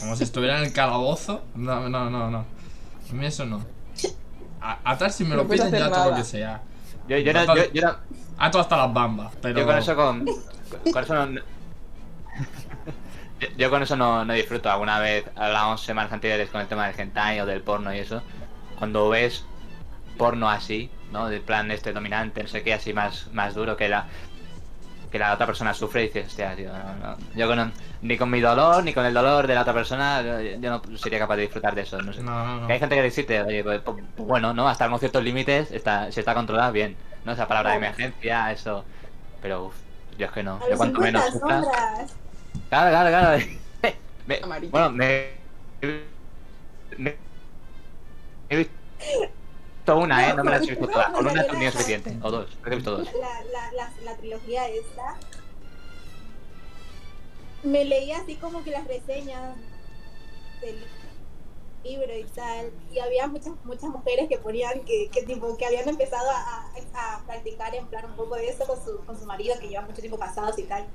Como si estuviera en el calabozo. No, no, no, no. A mí eso no. A- atar si me No lo piden ya todo lo que sea. Yo, yo, no, Ato- yo, yo, Ato hasta las bambas, pero. yo con eso con. Con eso no. <laughs> Yo, con eso no, no disfruto. Alguna vez hablamos semanas anteriores con el tema del hentai o del porno y eso. Cuando ves porno así, ¿no? Del plan este dominante, no sé qué, así más, más duro que la que la otra persona sufre y dices, hostia, tío, no, no. Yo con, ni con mi dolor, ni con el dolor de la otra persona, yo, yo no sería capaz de disfrutar de eso, no sé. No, no, no. Que hay gente que decirte, oye, pues, pues, pues bueno, ¿no? Hasta unos ciertos límites, está, si está controlado, bien. ¿No? Esa palabra de emergencia, eso. Pero, uff, Yo es que no. Yo cuanto 50 menos sufra. sombras. Claro, claro, claro. <laughs> Me- bueno, me, me- He visto una, ¿eh? No me las he visto todas. Con una tendría suficiente. O dos. Creo que he visto dos. La, la, la, la trilogía esta. Me leía así como que las reseñas del libro y tal. Y había muchas muchas mujeres que ponían que, que tipo que habían empezado a, a- a practicar en plan un poco de eso con su, con su marido, que llevan mucho tiempo casados y tal.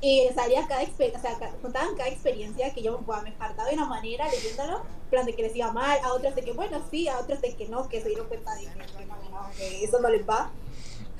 Y salía cada experiencia, o sea, ca- contaban cada experiencia que yo me hartaba de una manera leyéndolo, plan de que les iba mal, a otros de que bueno, sí, a otros de que no, que se dieron cuenta de que, bueno, no, que eso no les va,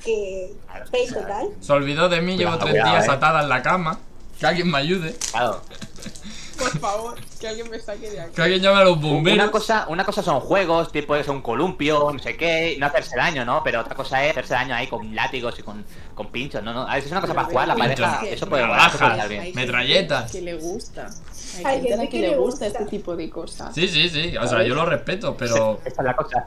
que fake total. Se olvidó de mí, llevo tres días eh. atada en la cama. Que alguien me ayude. Claro. <laughs> Por favor, que alguien me saque de aquí. Que alguien llame a los bomberos. Una cosa, una cosa son juegos, tipo es un columpio, no sé qué, no hacerse daño, ¿no? Pero otra cosa es hacerse daño ahí con látigos y con, con pinchos, ¿no? no A veces es una cosa para jugar, la pareja, eso puede estar bien. Hay metralletas. gente Que le gusta. Hay, gente que, que le gusta gusta. este tipo de cosas. Sí, sí, sí. O sea, yo lo respeto, pero. Esa es la cosa.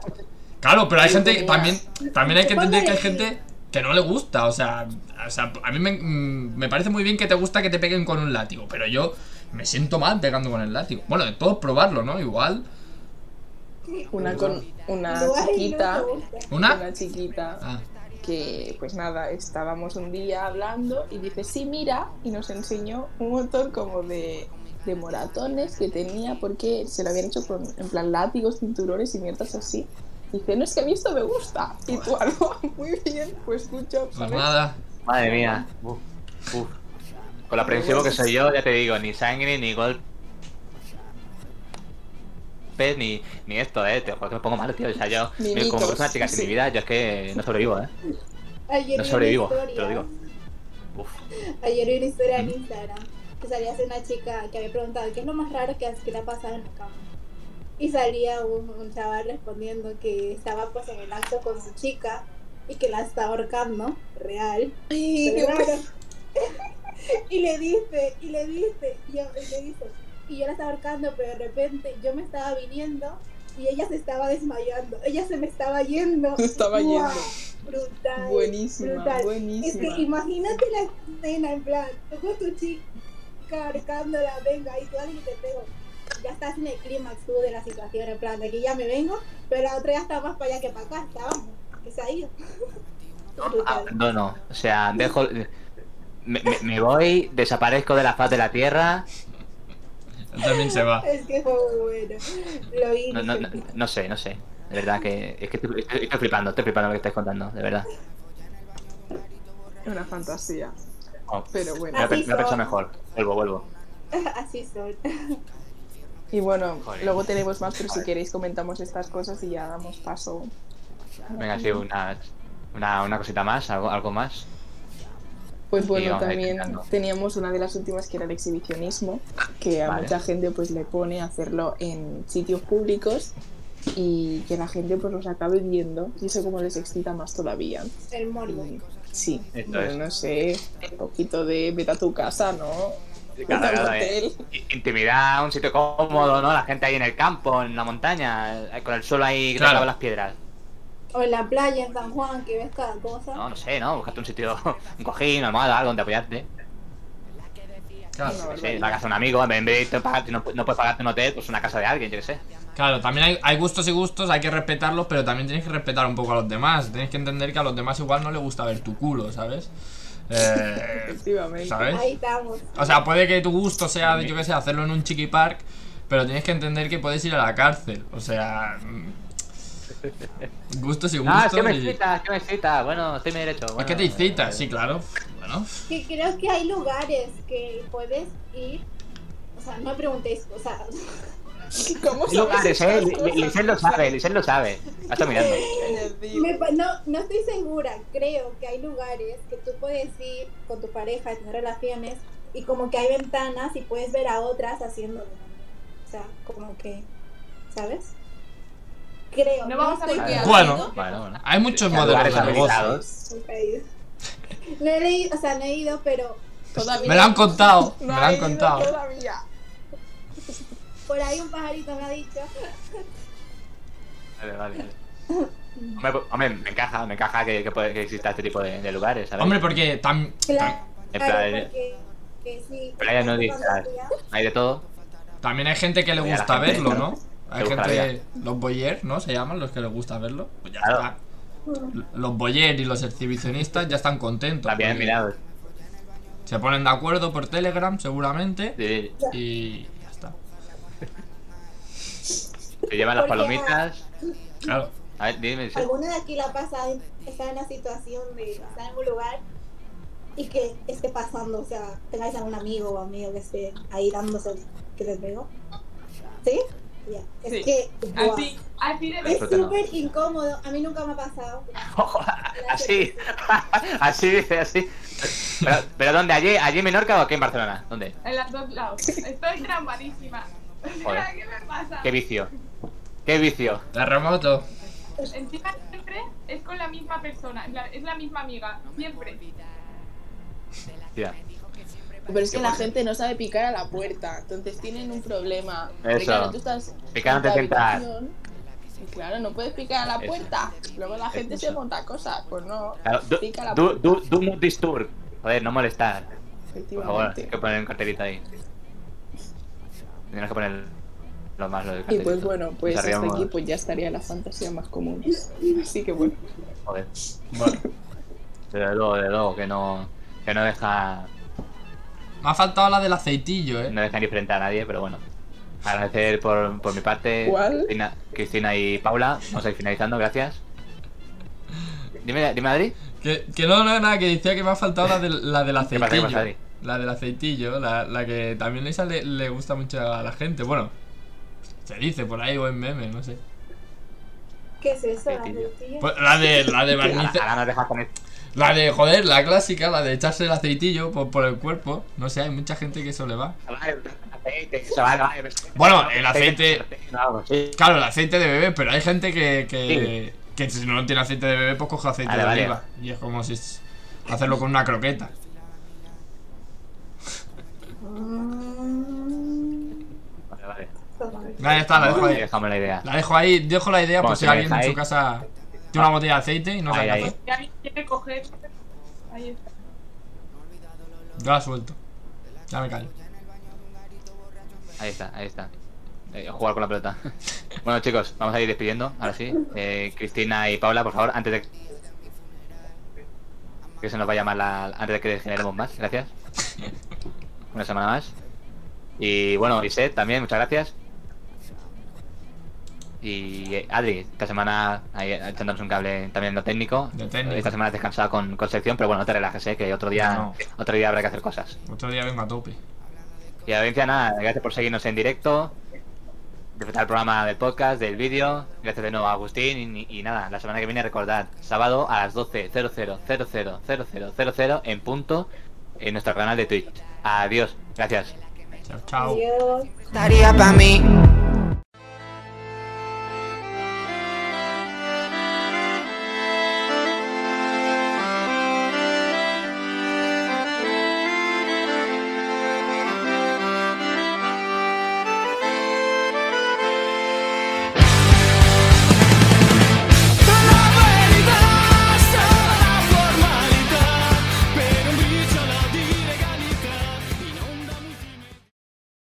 Claro, pero hay Sí, gente que también. También hay que ¿Qué entender que hay gente que no le gusta. O sea, o sea a mí me, mm, me parece muy bien que te gusta que te peguen con un látigo, pero yo me siento mal pegando con el látigo. Bueno, de todos probarlo, ¿no? Igual. Una con una chiquita. ¿Una? Una chiquita. Ah, que pues nada, estábamos un día hablando y dice, sí, mira, y nos enseñó un montón como de, de moratones que tenía porque se lo habían hecho con, en plan, látigos, cinturones y mierdas así. Dice, no es que a mí esto me gusta. Y tú algo, <laughs> muy bien, pues escucho, pues nada. Madre mía. Uf, uf. Con lo aprensivo que soy yo, ya te digo, ni sangre, ni golpes, ni, ni esto, eh. Te, joder, que me pongo malo, tío. O sea, yo, Ni me- como una chica sin sí. mi vida, yo es que no sobrevivo, eh. Ayer No vi sobrevivo, te lo digo. Uf. Ayer vi una historia en Instagram que salía hace una chica que había preguntado qué es lo más raro que, que te ha pasado en la cama. Y salía un, un chaval respondiendo que estaba pues en el acto con su chica y que la está ahorcando, real. Ay, pero qué raro. <laughs> <laughs> y le dice, y le dice, y yo, y le dice, y yo la estaba ahorcando, pero de repente yo me estaba viniendo y ella se estaba desmayando, ella se me estaba yendo. Se <laughs> estaba yendo. Brutal. Buenísima, brutal. Es buenísima. que imagínate la escena, en plan, tú con tu chica ahorcándola, venga, y tú alguien te pego. Ya estás en el clímax tú de la situación, en plan, de aquí ya me vengo, pero la otra ya está más para allá que para acá, estábamos, que se ha ido. <laughs> Brutal. Abandono. O sea, dejo. Me, me- me voy, desaparezco de la faz de la tierra. Él también se va. Es que fue muy bueno. Lo vi. No, no, no, no sé, no sé. De verdad que. Es que estoy, estoy- estoy flipando, estoy flipando lo que estáis contando, de verdad. Una fantasía. Oh, Pero bueno. me, he he pensado mejor. Vuelvo, vuelvo. <laughs> Así son. Y bueno, Joder. luego tenemos más, pero si queréis comentamos estas cosas y ya damos paso. Venga, sí, una, una, una cosita más, algo, algo más. Pues bueno, también teníamos una de las últimas que era el exhibicionismo, que a Vale. mucha gente pues le pone hacerlo en sitios públicos y que la gente pues los acabe viendo y eso como les excita más todavía. El morbo. Sí, Esto bueno, es. no sé, un poquito de vete a tu casa, ¿no? Al claro, eh. Intimidad, un sitio cómodo, ¿no? La gente ahí en el campo, en la montaña, eh, con el suelo ahí Claro. clava las piedras. O en la playa en San Juan, que ves cada cosa. No, no sé, ¿no? Buscarte un sitio, <laughs> un cojín, una almohada, algo donde apoyarte. Claro. Qué sé, la casa de un amigo, en vez de irte a pagarte, no, no puedes pagarte un hotel, pues una casa de alguien, yo qué sé. Claro, también hay, hay gustos y gustos, hay que respetarlos, pero también tienes que respetar un poco a los demás. Tienes que entender que a los demás igual no les gusta ver tu culo, ¿sabes? Eh, Efectivamente. ¿Sabes? Ahí estamos. O sea, puede que tu gusto sea, yo que sé, hacerlo en un chiqui park, pero tienes que entender que puedes ir a la cárcel. O sea, mm, gustos y gustos. Ah, es que me y- excita, es que me excita. Bueno, estoy mi derecho. Es bueno, que te incita, eh, sí, claro. Bueno, Que creo que hay lugares que puedes ir. O sea, no me preguntéis, o sea, <laughs> ¿Cómo lugares, sabes eh. Lisel lo sabe, Lisel lo sabe. La está mirando. me no, no estoy segura. Creo que hay lugares que tú puedes ir con tu pareja, tener relaciones, y como que hay ventanas y puedes ver a otras haciéndolo. O sea, como que, ¿sabes? Creo. No vamos a. Bueno. Bueno, bueno. hay muchos Hay modelos lugares de. <laughs> No he leído, o sea, no he ido, pero Todavía Me lo han contado, <laughs> me lo ha han ido contado. Todavía. por ahí un pajarito me ha dicho. Vale, vale. vale. Hombre, pues, hombre, me encaja, me encaja que, que, puede- que exista este tipo de, de lugares, ¿sabes? Hombre, porque tam- Claro. En Claro, plan, porque que sí, playa no fantasía- hay de todo. También hay gente que le gusta verlo, ¿no? Hay gente, los boyers, ¿no? Se llaman los que les gusta verlo. Pues ya Claro. está. Los boyers y los exhibicionistas ya están contentos. También, porque mirad. Se ponen de acuerdo por Telegram, seguramente. Sí. Y ya está. Se llevan las palomitas. Claro. A ver, dime. sí. ¿Alguna de aquí la ha pasado estar en la situación de estar en un lugar y que esté pasando? O sea, tengáis algún amigo o amigo que esté ahí dándose que les veo. ¿Sí? Ya. Es Sí. que. Así, Es súper incómodo. A mí nunca me ha pasado. <laughs> Así. <laughs> así dice, así. Pero, ¿Pero dónde? ¿Allí, ¿Allí en Menorca o aquí en Barcelona? ¿Dónde? En los dos lados. <laughs> Estoy trampadísima. Joder. ¿Qué me pasa? Qué vicio. Qué vicio. Terremoto. Encima siempre es con la misma persona, es la, misma amiga, siempre. Pero es que la gente no sabe picar a la puerta, entonces tienen un problema. Eso. Porque claro, tú estás y claro, no puedes picar a la Eso. puerta. Luego la gente Eso. se monta cosas, pues no. Claro, do, Pica a la do, puerta. do, do disturb. Joder, no molestar. Por favor, hay que poner un cartelito ahí. Tienes que poner lo más lo del Y cartelito. pues bueno, pues hasta aquí pues ya estaría la fantasía más común. <laughs> Así que bueno. Joder. Bueno. <laughs> Desde luego, desde luego, que no, que no deja, Me ha faltado la del aceitillo, ¿eh? no deja ni frente a nadie, pero bueno. Agradecer por, por mi parte, ¿Cuál? Cristina, Cristina y Paula. Vamos a ir finalizando, gracias. Dime, dime Adri. Que, que no, no, nada, que decía que me ha faltado la del, la del <laughs> ¿Qué pasa, qué aceitillo. pasa, Adri? La del aceitillo, la, la que también esa le, le gusta mucho a la gente. Bueno, se dice por ahí o en meme, no sé. ¿Qué es eso? la Aceitillo. Pues la de la de <laughs> Ahora, barniz. ahora nos dejas con esto. La de, joder, la clásica, la de echarse el aceitillo por, por el cuerpo. No sé, hay mucha gente que eso le va. Vale, Bueno, el aceite-. Claro, el aceite de bebé, pero hay gente que, que, que si no tiene aceite de bebé, pues coge aceite Vale, de vale. oliva. Y es como si es- hacerlo con una croqueta. Vale, vale. Ahí está, la dejo ahí. Dejamos la idea. La dejo ahí, dejo la idea por si alguien en su casa tiene una botella de aceite y no Ahí, sabe hacer. Quiere coger, ahí está. Yo la suelto. Ya me callo. Ahí está, ahí está. Eh, jugar con la pelota. <laughs> bueno, chicos, vamos a ir despidiendo, ahora sí. Eh, Cristina y Paula, por favor, antes de que se nos vaya mal la... antes de que generemos más, gracias. Una semana más. Y bueno, Iset también, muchas gracias. Y eh, Adri, esta semana ahí echándonos un cable también lo técnico. De técnico. Esta semana has descansado con, con sección, pero bueno, no te relajes, eh, que otro día, No. otro día habrá que hacer cosas. Otro día vengo a tope. Y audiencia, nada, gracias por seguirnos en directo, disfrutar el programa del podcast, del vídeo, gracias de nuevo a Agustín y, y nada, la semana que viene recordad, sábado a las 12.00000000 en punto en nuestro canal de Twitch. Adiós, gracias. Chao, chao. Adiós. Estaría pa' mí